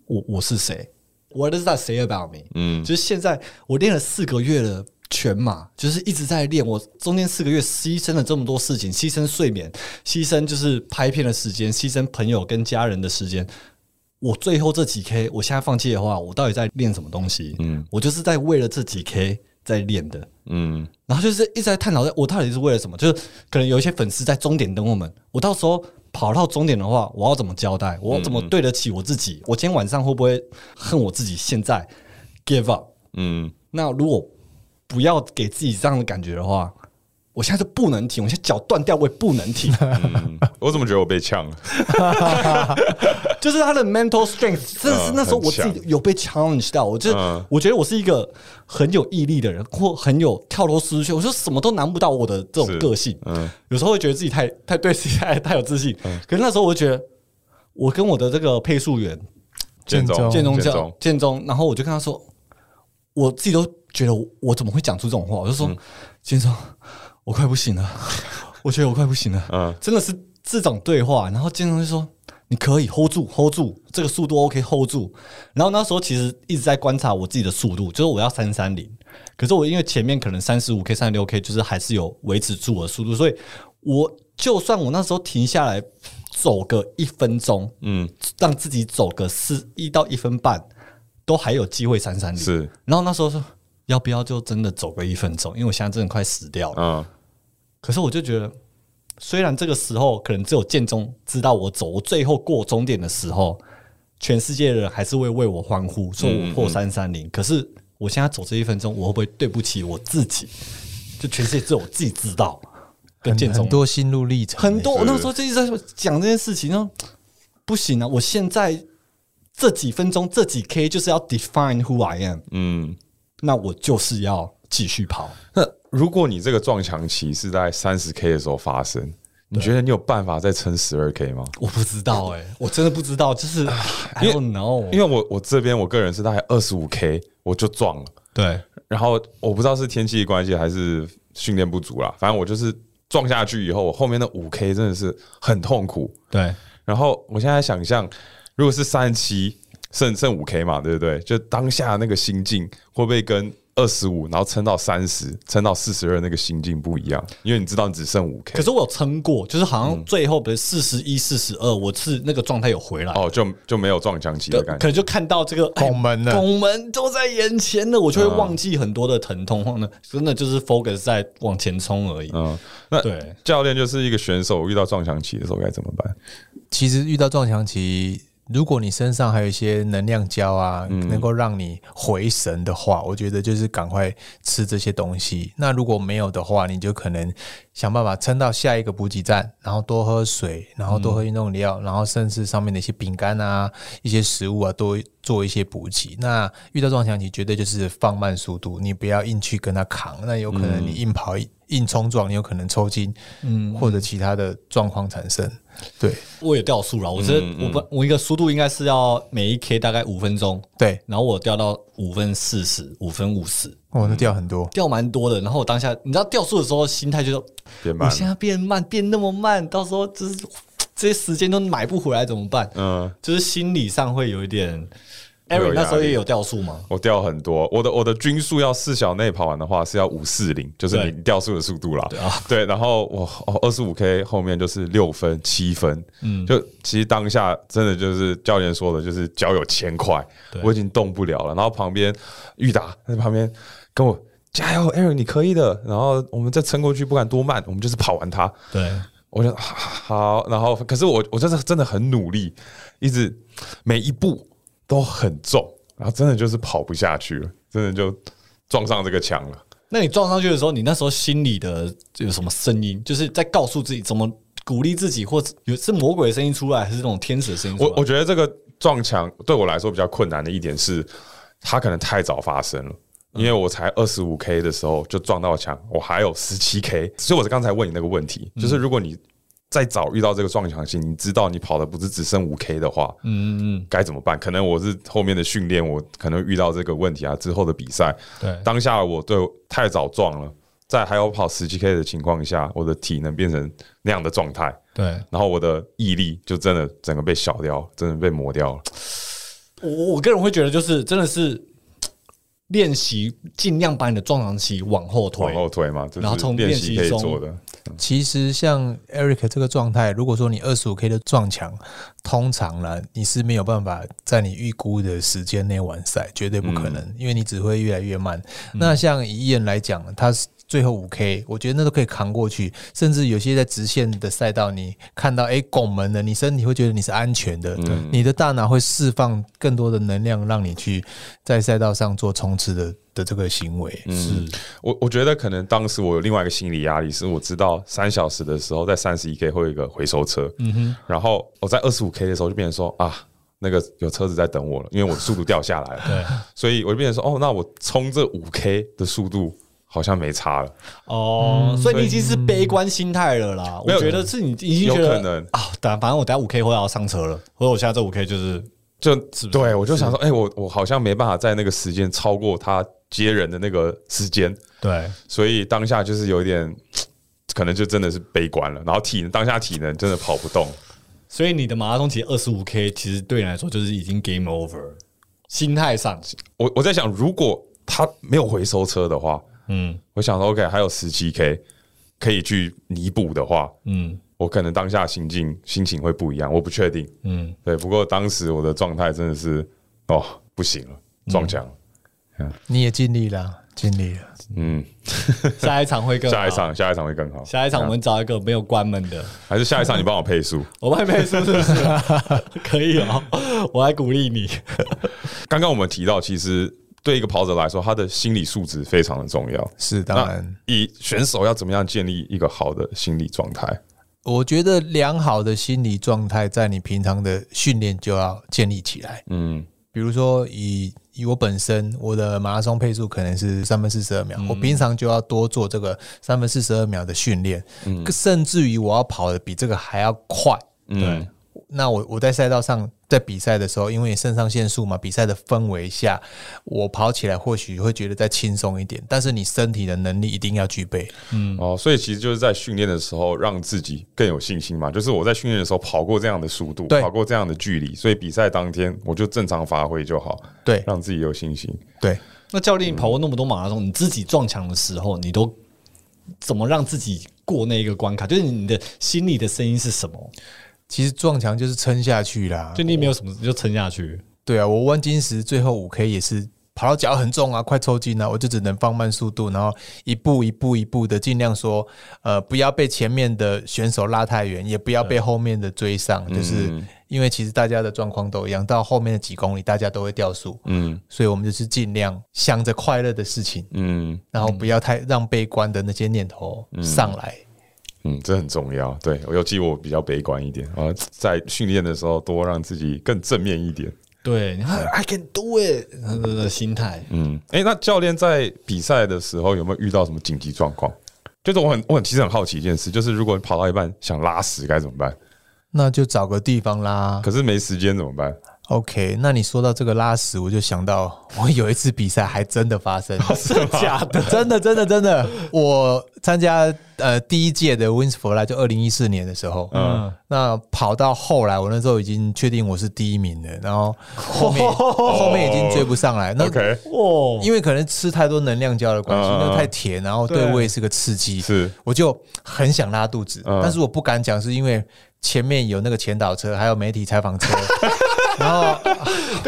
我我是谁？What does that say about me？嗯，就是现在我练了四个月的全马，就是一直在练。我中间四个月牺牲了这么多事情，牺牲睡眠，牺牲就是拍片的时间，牺牲朋友跟家人的时间。我最后这几 K，我现在放弃的话，我到底在练什么东西？嗯嗯，我就是在为了这几 K 在练的。嗯，然后就是一直在探讨，我到底是为了什么？就是可能有一些粉丝在终点等我们，我到时候跑到终点的话，我要怎么交代？我要怎么对得起我自己？我今天晚上会不会恨我自己？现在 give up？嗯，那如果不要给自己这样的感觉的话，我现在就不能停，我现在脚断掉，我也不能停。嗯我怎么觉得我被呛了？就是他的 mental strength，真的是嗯那时候我自己有被 challenge 到。我就、嗯我觉得我是一个很有毅力的人，或很有跳脱舒适圈。我说什么都难不倒我的这种是个性。嗯有时候会觉得自己太太对自己太太有自信。可是那时候我就觉得，我跟我的这个配速员建中，建中教建中，然后我就跟他说，我自己都觉得我我怎么会讲出这种话？我就说，建中，我快不行了，我觉得我快不行了，嗯真的是这种对话。然后建中就说。你可以 hold 住，hold 住，这个速度 OK，hold 住。然后那时候其实一直在观察我自己的速度，就是我要三三零，可是我因为前面可能三十五 K、三十六 K，就是还是有维持住我的速度，所以我就算我那时候停下来走个一分钟，嗯，让自己走个四一到一分半，都还有机会三三零。是，然后那时候说要不要就真的走个一分钟，因为我现在真的快死掉了。嗯，可是我就觉得虽然这个时候可能只有建中知道我走，我最后过终点的时候，全世界的人还是会为我欢呼，说我破三三零。可是我现在走这一分钟，我会不会对不起我自己？就全世界只有我自己知道。跟建中很多心路历程，很多，我那时候就一直在讲这件事情，然后不行啊！我现在这几分钟、这几 K 就是要 define who I am，嗯，那我就是要继续跑。那如果你这个撞墙期是在三十 K 的时候发生，你觉得你有办法再撑十二 K 吗？我不知道哎、我真的不知道，就是 I 因为 don't know，因为我我这边我个人是大概二十五 K 我就撞了，对然后我不知道是天气的关系还是训练不足啦，反正我就是撞下去以后，我后面的五 K 真的是很痛苦。对然后我现在想象，如果是三十七剩剩五 K 嘛，对不对？就当下那个心境会不会跟二十五，然后撑到三十，撑到四十二那个心境不一样？因为你知道你只剩五 K，可是我有撑过，就是好像最后比如四十一、四十二，我是那个状态有回来。哦，就就没有撞墙期的，感觉。可能就看到这个哎拱门了拱门都在眼前了，我就会忘记很多的疼痛，或呢，真的就是 focus 在往前冲而已。嗯，那对教练就是一个选手遇到撞墙期的时候该怎么办？其实遇到撞墙期，如果你身上还有一些能量胶啊，能够让你回神的话，我觉得就是赶快吃这些东西。那如果没有的话，你就可能想办法撑到下一个补给站，然后多喝水，然后多喝运动饮料，然后甚至上面的一些饼干啊、一些食物啊，多做一些补给。那遇到撞墙期，绝对就是放慢速度，你不要硬去跟他扛，那有可能你硬跑、硬冲撞，你有可能抽筋，嗯，或者其他的状况产生。对。我也掉速了，我是我本我一个速度应该是要每一 K 大概五分钟，对，然后我掉到五分四十、五分五十，哦，那掉很多。掉蛮多的。然后我当下你知道掉速的时候，心态就是变慢我现在变慢，变那么慢，到时候就是这些时间都买不回来怎么办？嗯，就是心理上会有一点。那时候也有掉速吗？我掉很多，我的我的均速要四小内跑完的话是要五四零，就是对你掉速的速度啦。对啊对，然后我二十五 K 后面就是六分七分，嗯，就其实当下真的就是教练说的，就是脚有千块，我已经动不了了。然后旁边玉达在旁边跟我加油，Aaron 你可以的。然后我们再撑过去，不管多慢，我们就是跑完它。对，我就好，然后可是我我真的真的很努力，一直每一步都很重，然后真的就是跑不下去了，真的就撞上这个墙了。那你撞上去的时候，你那时候心里的有什么声音？就是在告诉自己怎么鼓励自己，或有是魔鬼的声音出来，还是那种天使的声音出来？我我觉得这个撞墙对我来说比较困难的一点是，它可能太早发生了。因为我才二十五 K 的时候就撞到墙，我还有十七 K，所以我是刚才问你那个问题，就是如果你再早遇到这个撞墙性，你知道你跑的不是只剩五 K 的话，嗯嗯嗯，该怎么办？可能我是后面的训练，我可能遇到这个问题啊，之后的比赛，对。当下我对太早撞了，在还有跑十七 K 的情况下，我的体能变成那样的状态，对。然后我的毅力就真的整个被小掉，真的被磨掉了。我我个人会觉得，就是真的是练习，尽量把你的撞墙期往后推，往后推嘛，然后从是练习中做的。其实像 Eric 这个状态，如果说你二十五 K 的撞墙，通常呢你是没有办法在你预估的时间内完赛，绝对不可能，因为你只会越来越慢。那像以伊人来讲，他是最后五 K，我觉得那都可以扛过去，甚至有些在直线的赛道，你看到哎拱门的，你身体会觉得你是安全的，你的大脑会释放更多的能量，让你去在赛道上做冲刺的的这个行为。嗯，我我觉得可能当时我有另外一个心理压力，是我知道三小时的时候在三十一 K 会有一个回收车，嗯哼，然后我在二十五 K 的时候就变成说啊，那个有车子在等我了，因为我的速度掉下来了，对，所以我就变成说哦，那我冲这五 K 的速度好像没差了，哦，所以你已经是悲观心态了啦。没有我觉得是你已经觉得有可能。啊，等反正我等下五 K 会要上车了，或者我现在这五 K 就是就是对我就想说，哎、我我好像没办法在那个时间超过他接人的那个时间，对。所以当下就是有一点，可能就真的是悲观了，然后体能当下体能真的跑不动。所以你的马拉松其实二十五 K，其实对你来说就是已经 game over，心态上，我我在想，如果他没有回收车的话，嗯我想说 OK 还有十七 K 可以去弥补的话，嗯我可能当下心境心情会不一样，我不确定。嗯，对，不过当时我的状态真的是哦不行了，撞墙了。你也尽力了，尽力了。嗯，下一场会更好下一，场下一场会更好。下一场我们找一个没有关门的，还是下一场你帮我配速。我外面是不是？可以哦，我来鼓励你。刚刚我们提到，其实对一个跑者来说，他的心理素质非常的重要。是当然，那以选手要怎么样建立一个好的心理状态？我觉得良好的心理状态在你平常的训练就要建立起来。嗯比如说以以我本身，我的马拉松配速可能是三分四十二秒，我平常就要多做这个三分四十二秒的训练，甚至于我要跑的比这个还要快。嗯，那我我在赛道上在比赛的时候，因为肾上腺素嘛，比赛的氛围下，我跑起来或许会觉得再轻松一点，但是你身体的能力一定要具备。嗯哦，所以其实就是在训练的时候，让自己更有信心嘛。就是我在训练的时候跑过这样的速度，跑过这样的距离，所以比赛当天我就正常发挥就好，对让自己有信心。对，那教练，你跑过那么多马拉松，你自己撞墙的时候，你都怎么让自己过那一个关卡？就是你的心里的声音是什么？其实撞墙就是撑下去啦。就你没有什么，你就撑下去。对啊，我弯金石最后五 K 也是跑到脚很重啊，快抽筋啊，我就只能放慢速度，然后一步一步一步的尽量说，呃，不要被前面的选手拉太远，也不要被后面的追上，就是因为其实大家的状况都一样，到后面的几公里大家都会掉速，嗯所以我们就是尽量想着快乐的事情，嗯然后不要太让悲观的那些念头上来。嗯，这很重要。对我尤其我比较悲观一点啊，在训练的时候多让自己更正面一点。对，你看 I can do it 那个心态。嗯，哎、那教练在比赛的时候有没有遇到什么紧急状况？就是我很我很其实很好奇一件事，就是如果你跑到一半想拉屎该怎么办？那就找个地方拉。可是没时间怎么办？OK，那你说到这个拉屎，我就想到我有一次比赛还真的发生，真的假的？真的真的真的，我参加呃第一届的 Wins for Life 就二零一四年的时候，嗯，那跑到后来，我那时候已经确定我是第一名了，然后后面后面已经追不上来，那 OK，哦，因为可能吃太多能量胶的关系，嗯那太甜，然后对对胃是个刺激，是。我就很想拉肚子，嗯。但是我不敢讲，是因为前面有那个前导车，还有媒体采访车，然后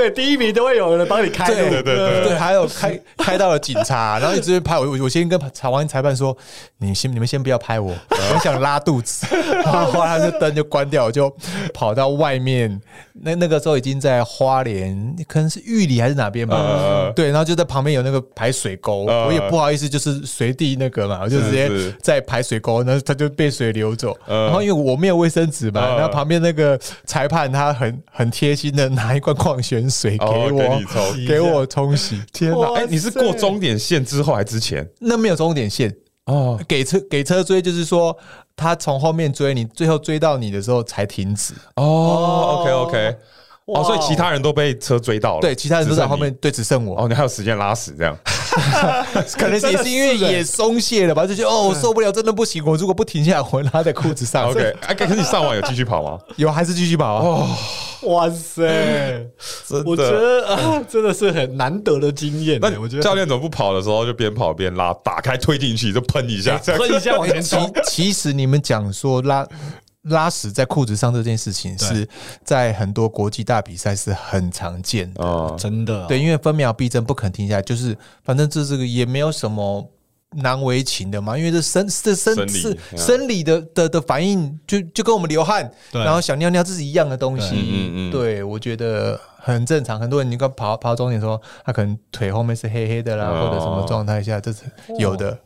对，第一名都会有人帮你开路。对对对对，还有开开到了警察，然后一直拍我，我我先跟台湾裁判说，你先你们先不要拍我，我想拉肚子，然后后来他就灯就关掉，我就跑到外面，那那个时候已经在花莲，可能是玉里还是哪边吧，呃对，然后就在旁边有那个排水沟，呃我也不好意思，就是随地那个嘛，我就直接在排水沟，然后他就被水流走，呃。然后因为我没有卫生纸嘛，呃。然后旁边那个裁判他很很贴心的拿一罐矿泉水给哦我，给你抽给我冲洗。天哪！哇哎、你是过终点线之后还之前？那没有终点线，哦，给车给车追，就是说他从后面追你，最后追到你的时候才停止。哦，OK OK，哇哦，所以其他人都被车追到了，对，其他人都在后面，对，只剩我。哦，你还有时间拉屎这样？可能也是因为也松懈了吧，就觉得哦，我受不了，真的不行，我如果不停下来，我会拉在裤子上。OK，哎，可是你上网有继续跑吗？有还是继续跑啊？哇塞！真我觉得啊，真的是很难得的经验。那我觉得教练怎么不跑的时候就边跑边拉，打开推进去就喷一下，喷一下往前其冲。其实你们讲说拉拉屎在裤子上这件事情，是在很多国际大比赛是很常见的。啊，真的啊对，因为分秒必争，不肯停下来，就是反正这这个也没有什么难为情的嘛，因为这生这生是嗯生理的的的反应，就就跟我们流汗，然后想尿尿这是一样的东西。对嗯嗯嗯对，我觉得很正常。很多人你刚跑跑终点说，他可能腿后面是黑黑的啦，哦或者什么状态下，这是有的。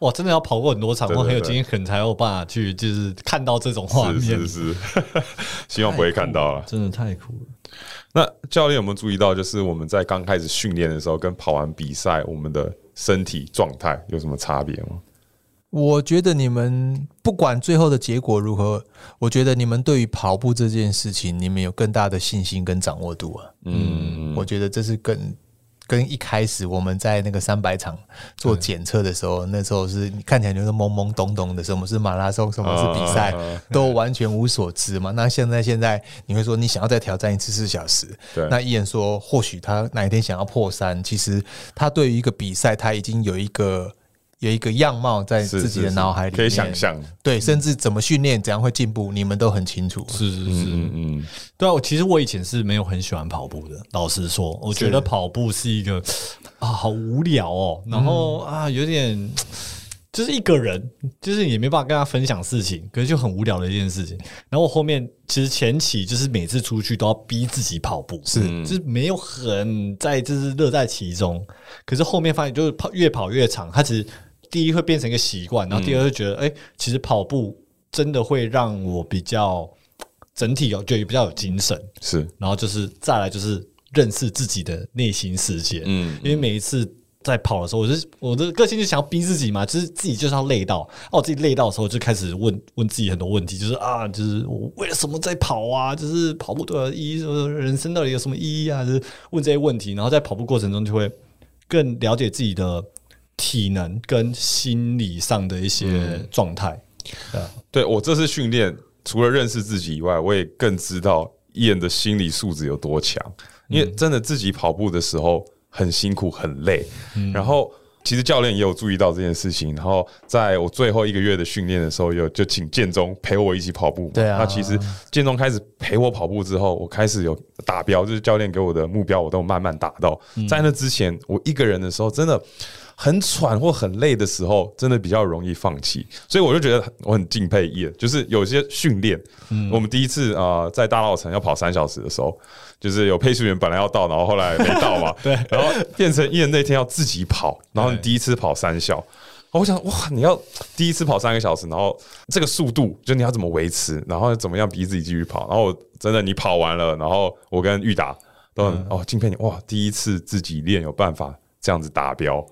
哇，真的要跑过很多场，对对对或很有经验，可能才有办法去就是看到这种画是面。是是，希望不会看到了。真的太酷了。那教练有没有注意到，就是我们在刚开始训练的时候，跟跑完比赛，我们的身体状态有什么差别吗？我觉得你们不管最后的结果如何，我觉得你们对于跑步这件事情，你们有更大的信心跟掌握度啊。嗯，我觉得这是跟跟一开始我们在那个三百场做检测的时候，那时候是看起来就是懵懵懂懂的，什么是马拉松，什么是比赛，啊都完全无所知嘛。那现在现在你会说你想要再挑战一次四小时，对那依然说或许他哪一天想要破三，其实他对于一个比赛他已经有一个。有一个样貌在自己的脑海里面，可以想象。对，甚至怎么训练、怎样会进步，你们都很清楚。是是是，嗯嗯，对啊，我其实我以前是没有很喜欢跑步的。老实说，我觉得跑步是一个 啊，好无聊哦。然后啊，有点 就是一个人，就是也没办法跟他分享事情，可是就很无聊的一件事情。然后我后面其实前期就是每次出去都要逼自己跑步，是就是没有很在就是乐在其中。可是后面发现就是跑越跑越长，它其实第一会变成一个习惯，然后第二会觉得哎、其实跑步真的会让我比较整体有就比较有精神。是然后就是再来就是认识自己的内心世界，嗯因为每一次在跑的时候，我就是我的个性就想要逼自己嘛，就是自己就是要累到，啊，我自己累到的时候就开始问问自己很多问题，就是啊，就是我为了什么在跑啊？就是跑步的意义，人生到底有什么意义啊？就是问这些问题，然后在跑步过程中就会更了解自己的体能跟心理上的一些状态。对我这次训练，除了认识自己以外，我也更知道燕的心理素质有多强。因为真的自己跑步的时候很辛苦很累，然后其实教练也有注意到这件事情。然后在我最后一个月的训练的时候，有就请建中陪我一起跑步。对啊那其实建中开始陪我跑步之后，我开始有达标，就是教练给我的目标，我都慢慢达到。在那之前，我一个人的时候，真的。很喘或很累的时候，真的比较容易放弃，所以我就觉得我很敬佩叶，就是有些训练，嗯。我们第一次啊、呃在大稻城要跑三小时的时候，就是有配速员本来要到，然后后来没到嘛，对，然后变成叶那天要自己跑，然后你第一次跑三小。我想哇，你要第一次跑三个小时，然后这个速度，就你要怎么维持，然后怎么样逼自己继续跑，然后我真的你跑完了，然后我跟玉达都很、哦敬佩你哇，第一次自己练有办法这样子达标，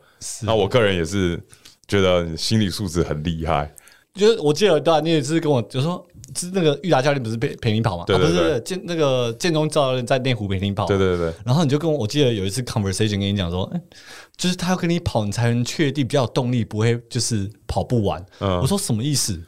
那我个人也是觉得你心理素质很厉害，就是我记得有一段，你也是跟我就说，是那个玉达教练不是陪陪你跑吗？对、不是建那个建中教练在内湖陪你跑。对对对。然后你就跟我，我记得有一次 conversation 跟你讲说，哎、就是他要跟你跑，你才能确定比较有动力，不会就是跑不完。嗯我说什么意思？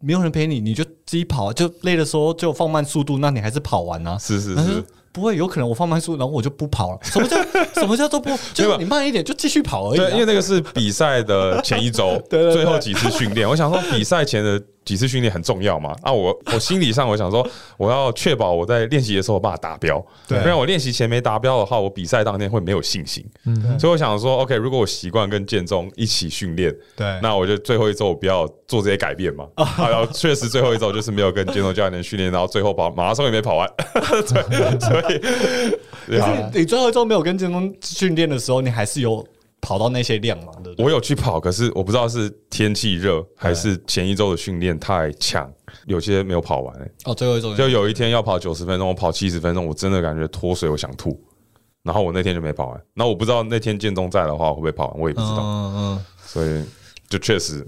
没有人陪你，你就自己跑，就累的时候就放慢速度，那你还是跑完啊。是是是，不会，有可能我放慢速度，然后我就不跑了。什么叫什么叫做不？就是你慢一点就继续跑而已、啊。对，因为那个是比赛的前一周，最后几次训练。我想说，比赛前的几次训练很重要嘛。啊，我我心理上我想说，我要确保我在练习的时候有办法达标，对。不然我练习前没达标的话，我比赛当天会没有信心。嗯。所以我想说，OK，如果我习惯跟建中一起训练，对。那我就最后一周我不要做这些改变嘛。啊，然后确实最后一周就是没有跟建中教练训练，然后最后跑马拉松也没跑完，对，所以你最后一周没有跟建中训练的时候，你还是有跑到那些量嘛？对不对？我有去跑，可是我不知道是天气热还是前一周的训练太强，有些没有跑完、欸。哦，最后一周就有一天要跑九十分钟，我跑七十分钟，我真的感觉脱水，我想吐。然后我那天就没跑完。那我不知道那天建中在的话会不会跑完，我也不知道。嗯嗯，所以就确实，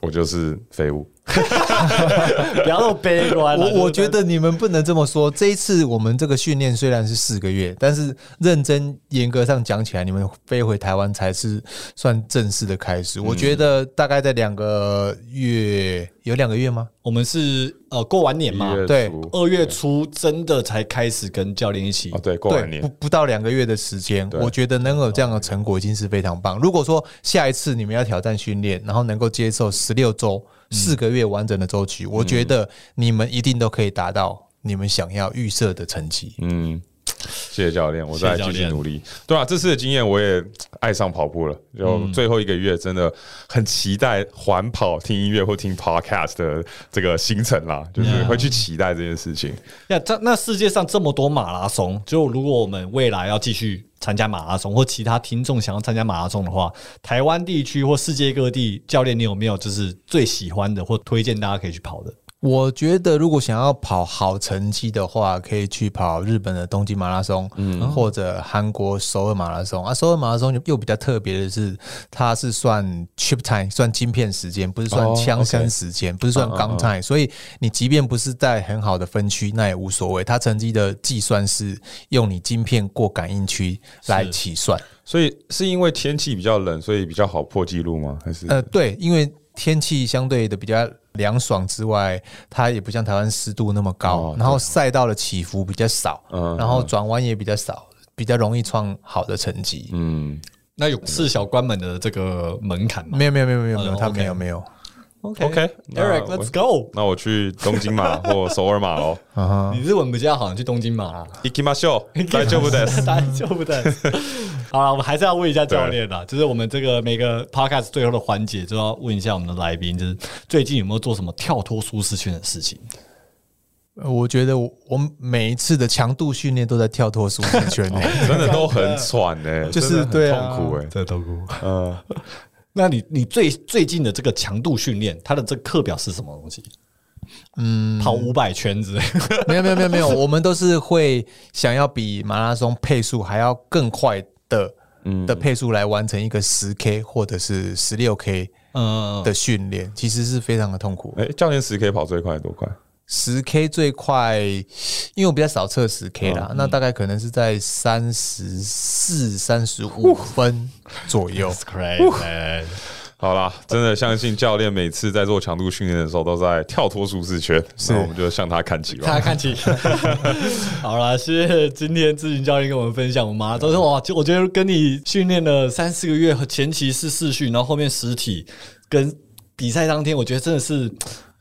我就是废物。不要那么悲观啊。我我觉得你们不能这么说。这一次我们这个训练虽然是四个月，但是认真严格上讲起来，你们飞回台湾才是算正式的开始。我觉得大概在两个月，有两个月吗？我们是呃过完年嘛对二月初真的才开始跟教练一起哦，对，过完，年不不到两个月的时间，我觉得能有这样的成果已经是非常棒。如果说下一次你们要挑战训练，然后能够接受十六周、四个月完整的周期，我觉得你们一定都可以达到你们想要预设的成绩。嗯，谢谢教练，我再继续努力。对啊，这次的经验我也爱上跑步了。就最后一个月，真的很期待环跑、听音乐或听 podcast 的这个行程啦，就是会去期待这件事情。那这那世界上这么多马拉松，就如果我们未来要继续参加马拉松，或其他听众想要参加马拉松的话，台湾地区或世界各地教练，你有没有就是最喜欢的或推荐大家可以去跑的？我觉得如果想要跑好成绩的话，可以去跑日本的东京马拉松，嗯或者韩国首尔马拉松。啊，首尔马拉松又比较特别的是，它是算 chip time，算晶片时间，不是算哦枪声时间，不是算钢 time。所以你即便不是在很好的分区，那也无所谓。它成绩的计算是用你晶片过感应区来起算。所以是因为天气比较冷，所以比较好破纪录吗？还是呃，对，因为天气相对的比较凉爽之外，它也不像台湾湿度那么高，哦然后赛道的起伏比较少，嗯然后转弯也比较少，比较容易创好的成绩。嗯，那有四小关门的这个门槛吗？没有没有没有没有没有，呃它没有没有。OK OK，那 Eric，Let's go。那我去东京马或首尔马喽。啊哈，你日文比较好，你去东京马啦。行きましょう。大丈夫です。大丈夫的。好了，我们还是要问一下教练啦，就是我们这个每个 podcast 最后的环节，就要问一下我们的来宾，就是最近有没有做什么跳脱舒适圈的事情？呃我觉得我我每一次的强度训练都在跳脱舒适圈内，真的都很喘呢，就是真的很对啊痛苦哎。这都哭。嗯， 那你你最最近的这个强度训练，它的这个课表是什么东西？嗯，跑五百圈之类。没有没有没有没有，我们都是会想要比马拉松配速还要更快的嗯的配速来完成一个十 K 或者是十六 K 嗯，的训练，其实是非常的痛苦。哎，教练十 K 跑最快多快？十 K 最快，因为我比较少测十 K 啦，那大概可能是在三十四、三十五分左右。crazy。好啦，真的相信教练每次在做强度训练的时候，都在跳脱舒适圈，那我们就向他看齐吧。大家看齐。好啦，谢谢今天咨询教练跟我们分享我们马拉松。哇，就我觉得跟你训练了三四个月，前期是试训，然后后面实体跟比赛当天，我觉得真的是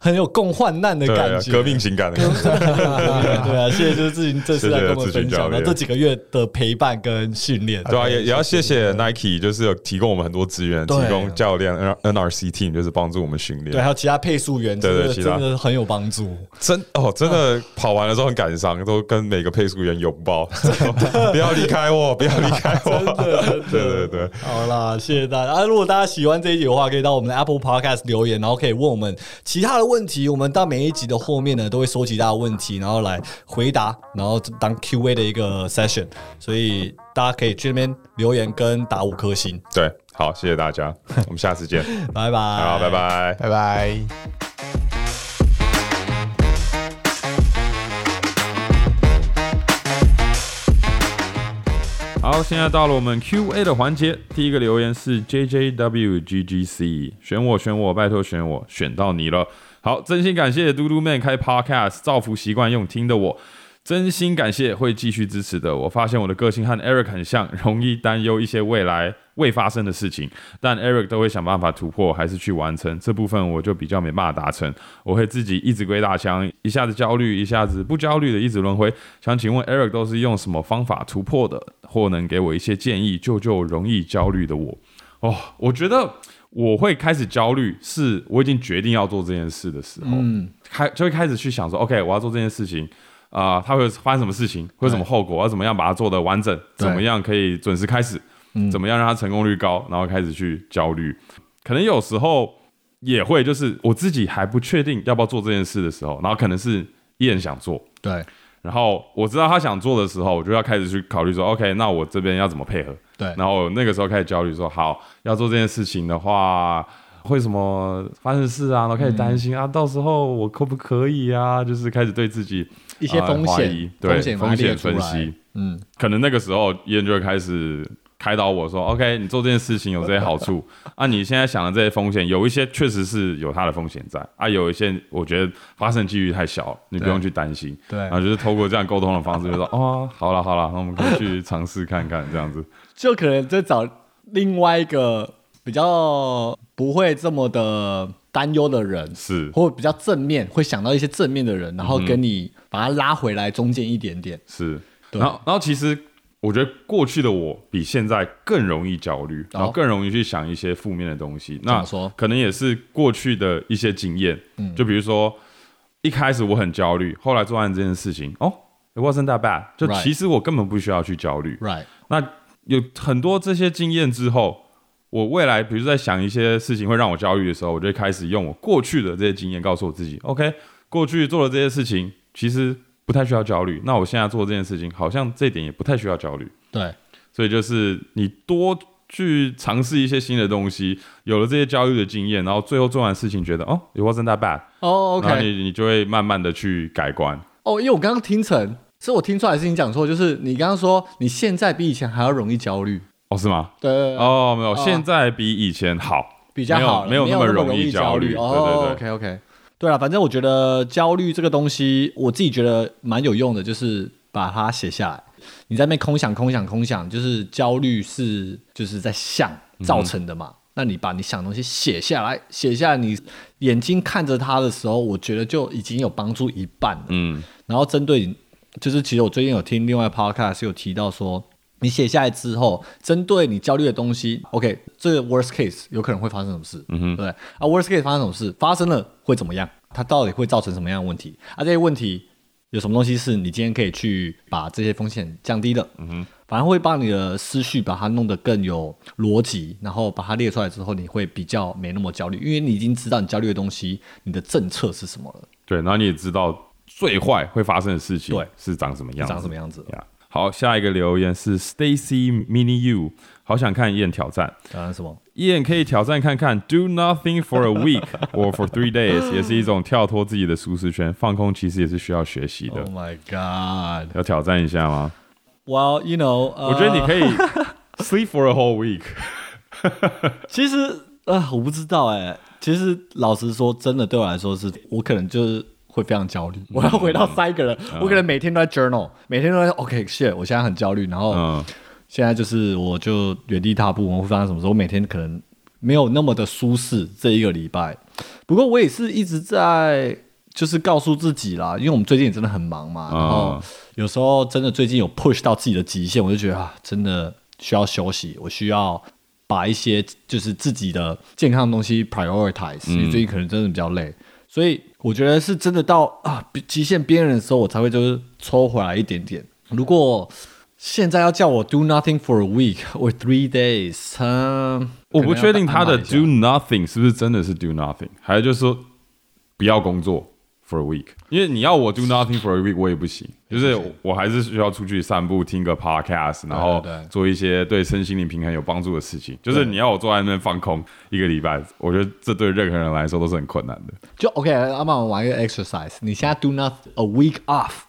很有共患难的感觉，革命情感的感觉。对啊，谢谢就是志行这次来跟我们分享谢谢咨询教练。这几个月的陪伴跟训练。对啊，也也要谢谢 Nike，就是有提供我们很多资源，提供教练 N NRC team，就是帮助我们训练。对，还有其他配速员，对对真的其他。真的很有帮助。真哦，真的跑完了之后很感伤，都跟每个配速员拥抱，不要离开我，不要离开我。真的，真的。对对对，好啦，谢谢大家。啊，如果大家喜欢这一集的话，可以到我们的 Apple Podcast 留言，然后可以问我们其他的问题。我们到每一集的后面呢，都会收集大家的问题，然后来回答，然后当 Q&A 的一个 session。所以大家可以去那边留言跟打五颗星。对，好，谢谢大家，我们下次见，拜拜，好，拜。拜。拜拜。好，现在到了我们 Q&A 的环节。第一个留言是 JJWGGC，选我选我，拜托选我，选到你了。好，真心感谢嘟嘟妹开 Podcast，造福习惯用听的我。真心感谢会继续支持的我。发现我的个性和 Eric 很像，容易担忧一些未来未发生的事情，但 Eric 都会想办法突破，还是去完成。这部分我就比较没办法达成，我会自己一直归大枪，一下子焦虑，一下子不焦虑的一直轮回。想请问 Eric 都是用什么方法突破的，或能给我一些建议，救救容易焦虑的我？哦，我觉得我会开始焦虑，是我已经决定要做这件事的时候，嗯，开就会开始去想说，OK，我要做这件事情。啊、它会发生什么事情，会有什么后果？我要怎么样把它做得完整？怎么样可以准时开始？怎么样让它成功率高？然后开始去焦虑。可能有时候也会，就是我自己还不确定要不要做这件事的时候，然后可能是一人想做，对然后我知道他想做的时候，我就要开始去考虑说，OK，那我这边要怎么配合？对然后那个时候开始焦虑说，好，要做这件事情的话，会什么发生事啊？然后开始担心、啊，到时候我可不可以啊？就是开始对自己一些风险风险风险分析，嗯，可能那个时候伊人就会开始开导我说：“OK，你做这件事情有这些好处。啊，你现在想的这些风险，有一些确实是有它的风险在。啊，有一些我觉得发生几率太小，你不用去担心。对。然后就是透过这样沟通的方式，就说 哦，好了好了，那我们可以去尝试看看这样子。就可能再找另外一个比较不会这么的担忧的人，是。或比较正面，会想到一些正面的人，然后跟你把他拉回来中间一点点。是，对。然后然后其实我觉得过去的我比现在更容易焦虑，然后更容易去想一些负面的东西。那说可能也是过去的一些经验，就比如说一开始我很焦虑，后来做完这件事情，哦，it wasn't that bad，就其实我根本不需要去焦虑。Right，那有很多这些经验之后，我未来比如在想一些事情会让我焦虑的时候，我就开始用我过去的这些经验告诉我自己，OK，过去做了这些事情其实不太需要焦虑。那我现在做这件事情，好像这点也不太需要焦虑。对，所以就是你多去尝试一些新的东西，有了这些焦虑的经验，然后最后做完事情觉得哦，it wasn't that bad，、哦然后，OK，你你就会慢慢的去改观。哦，因为我刚刚听成是我听出来是你讲错，就是你刚刚说你现在比以前还要容易焦虑，哦，是吗？对，哦，没有，现在比以前好，比较好，没有没有那那么容易易焦虑虑。对哦对对，OK OK，对了，反正我觉得焦虑这个东西，我自己觉得蛮有用的，就是把它写下来。你在那边空想、空想、空想，就是焦虑是就是在想造成的嘛。那你把你想的东西写下来，写下来，你眼睛看着它的时候，我觉得就已经有帮助一半了。嗯然后针对，就是其实我最近有听另外 podcast 有提到说，你写下来之后，针对你焦虑的东西，OK，这个 worst case 有可能会发生什么事？嗯哼，对啊，worst case 发生什么事？发生了会怎么样？它到底会造成什么样的问题？啊，这些问题有什么东西是你今天可以去把这些风险降低的？嗯哼，反而会把你的思绪把它弄得更有逻辑，然后把它列出来之后，你会比较没那么焦虑，因为你已经知道你焦虑的东西，你的政策是什么了，对，然后你也知道最坏会发生的事情对是长什么样子，长什么样子。呀。好，下一个留言是 Stacy Mini You，好想看燕挑战。挑战什么？燕可以挑战看看，Do nothing for a week or for three days，也是一种跳脱自己的舒适圈，放空其实也是需要学习的 Oh。my god! 要挑战一下吗？Well, you know，、呃、我觉得你可以 sleep for a whole week。其实啊、我不知道哎、其实老实说，真的对我来说是，我可能就是会非常焦虑。我要回到三个人，我可能每天都在 journal，每天都在 OK shit，我现在很焦虑，然后嗯现在就是我就原地踏步，我会发生什么事？我每天可能没有那么的舒适这一个礼拜。不过我也是一直在就是告诉自己啦，因为我们最近也真的很忙嘛，然后嗯有时候真的最近有 push 到自己的极限，我就觉得啊，真的需要休息，我需要把一些就是自己的健康的东西 prioritize，、因为最近可能真的比较累，所以我觉得是真的到啊极限边缘的时候，我才会就是抽回来一点点。如果现在要叫我 do nothing for a week or three days，嗯，我不确定他的 do nothing 是不是真的是 do nothing，还是就是说不要工作 for a week。因为你要我 do nothing for a week，我也不行，就是我还是需要出去散步，听个 podcast，然后做一些对身心灵平衡有帮助的事情。就是你要我坐在那边放空一个礼拜，我觉得这对任何人来说都是很困难的。就 OK，阿曼，我玩一个 exercise。你现在 do not a week off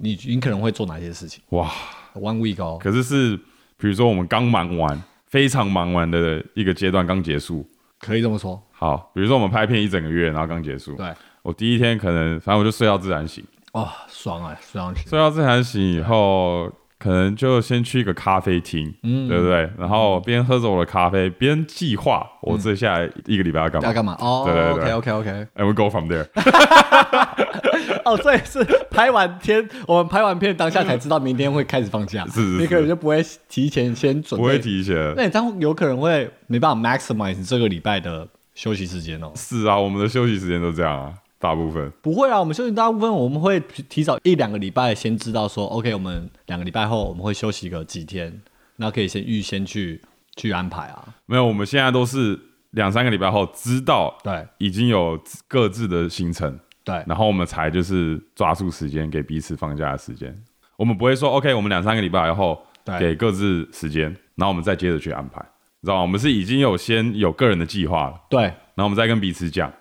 你你可能会做哪些事情哇！？One week 哦，可是是比如说我们刚忙完，非常忙完的一个阶段刚结束。可以这么说。好，比如说我们拍片一整个月，然后刚结束。对，我第一天可能反正我就睡到自然醒。哦，爽啊，睡到醒。睡到自然醒以后，可能就先去一个咖啡厅，嗯对不对？然后边喝着我的咖啡，边计划我接下来一个礼拜要干嘛。要干嘛？哦对对对，OK OK OK。And we go from there 哦，这也是拍完天，我们拍完片当下才知道明天会开始放假，是是是你可能就不会提前先准备，不会。提前。那你这样有可能会没办法 maximize 这个礼拜的休息时间哦。是啊，我们的休息时间都这样啊，大部分。不会啊，我们休息大部分我们会提提早一两个礼拜先知道说，OK，我们两个礼拜后我们会休息个几天，那可以先预先去去安排啊。没有，我们现在都是两三个礼拜后知道对已经有各自的行程，对然后我们才就是抓住时间给彼此放假的时间。我们不会说 OK，我们两三个礼拜后对给各自时间，然后我们再接着去安排，你知道吗？我们是已经有先有个人的计划了，对，然后我们再跟彼此讲，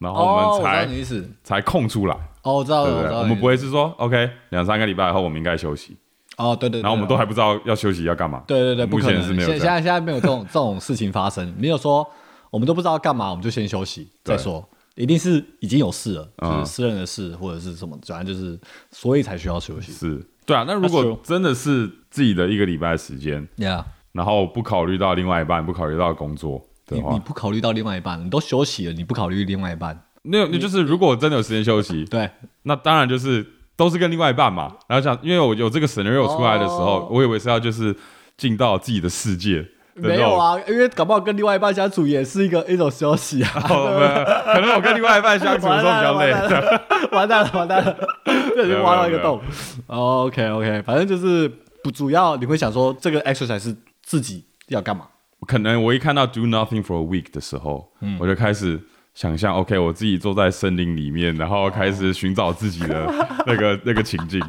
然后哦，我们才。才空出来，哦，我知道了，知道。我们不会是说 OK 两三个礼拜后我们应该休息，哦，对对对，然后我们都还不知道要休息要干嘛。对对对，不目可能。前是没有。现现在现在没有这种这种事情发生，没有说我们都不知道干嘛，我们就先休息再说。一定是已经有事了，就嗯是私人的事或者是什么，反正就是所以才需要休息。是，对啊。那如果真的是自己的一个礼拜时间，Yeah，然后不考虑到另外一半，不考虑到工作的你你，不考虑到另外一半，你都休息了，你不考虑另外一半，那那就是如果真的有时间休息，对，那当然就是都是跟另外一半嘛。然后想，因为我有这个 scenario 出来的时候，哦我以为是要就是进到自己的世界。没有啊，因为搞不好跟另外一半相处也是一个一种休息啊。可能我跟另外一半相处的时候比较累。完蛋了，完蛋了，这已经挖到一个洞。OK OK，反正就是不主要你会想说这个 exercise 是自己要干嘛？可能我一看到 do nothing for a week 的时候，嗯我就开始想象，OK，我自己坐在森林里面，然后开始寻找自己的 那个那个情境。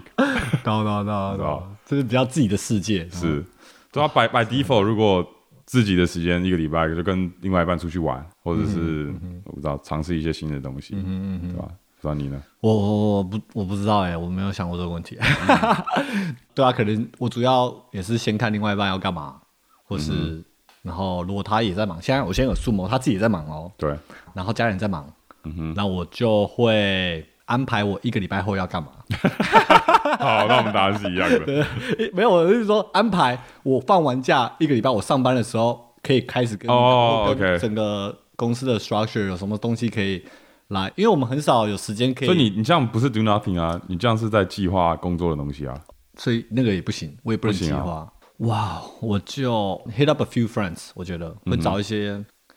懂懂懂懂，这是比较自己的世界。是，对啊，by by default，如果自己的时间一个礼拜就跟另外一半出去玩，或者是、我不知道尝试一些新的东西，对吧？不知道你呢？我我我不我不知道哎、我没有想过这个问题。对啊，可能我主要也是先看另外一半要干嘛，或是、然后如果他也在忙，现在我先有数谋，他自己也在忙哦，对，然后家人在忙，嗯哼那我就会安排我一个礼拜后要干嘛。好，那我们答案是一样的。诶 没有，我是说安排我放完假一个礼拜，我上班的时候可可以开始跟你整个公司的 structure 有什么东西可以来，因为我们很少有时间可以，所以你你这样不是 do nothing 啊，你这样是在计划工作的东西啊。所以那个也不行，我也不能计划。哇，我就 hit up a few friends，我觉得会找一些，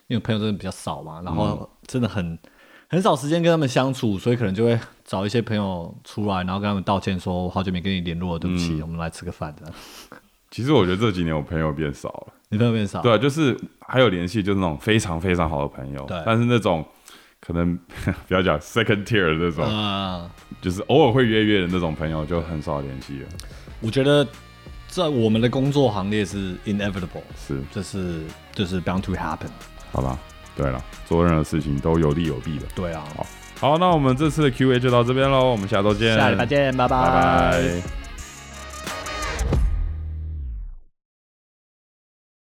因为朋友真的比较少嘛，然后真的很很少时间跟他们相处，所以可能就会找一些朋友出来，然后跟他们道歉说，我好久没跟你联络了，对不起，我们来吃个饭的。其实我觉得这几年我朋友变少了，你朋友变少，对啊，就是还有联系，就是那种非常非常好的朋友，对。但是那种可能 不要讲 second tier 的那种，嗯，就是偶尔会约约的那种朋友就很少联系了。我觉得在我们的工作行列是 inevitable，是，这是就是 bound to happen。好吧，对了，做任何事情都有利有弊的。对啊，好，好那我们这次的 Q&A 就到这边喽，我们下周见，下礼拜见，拜。拜拜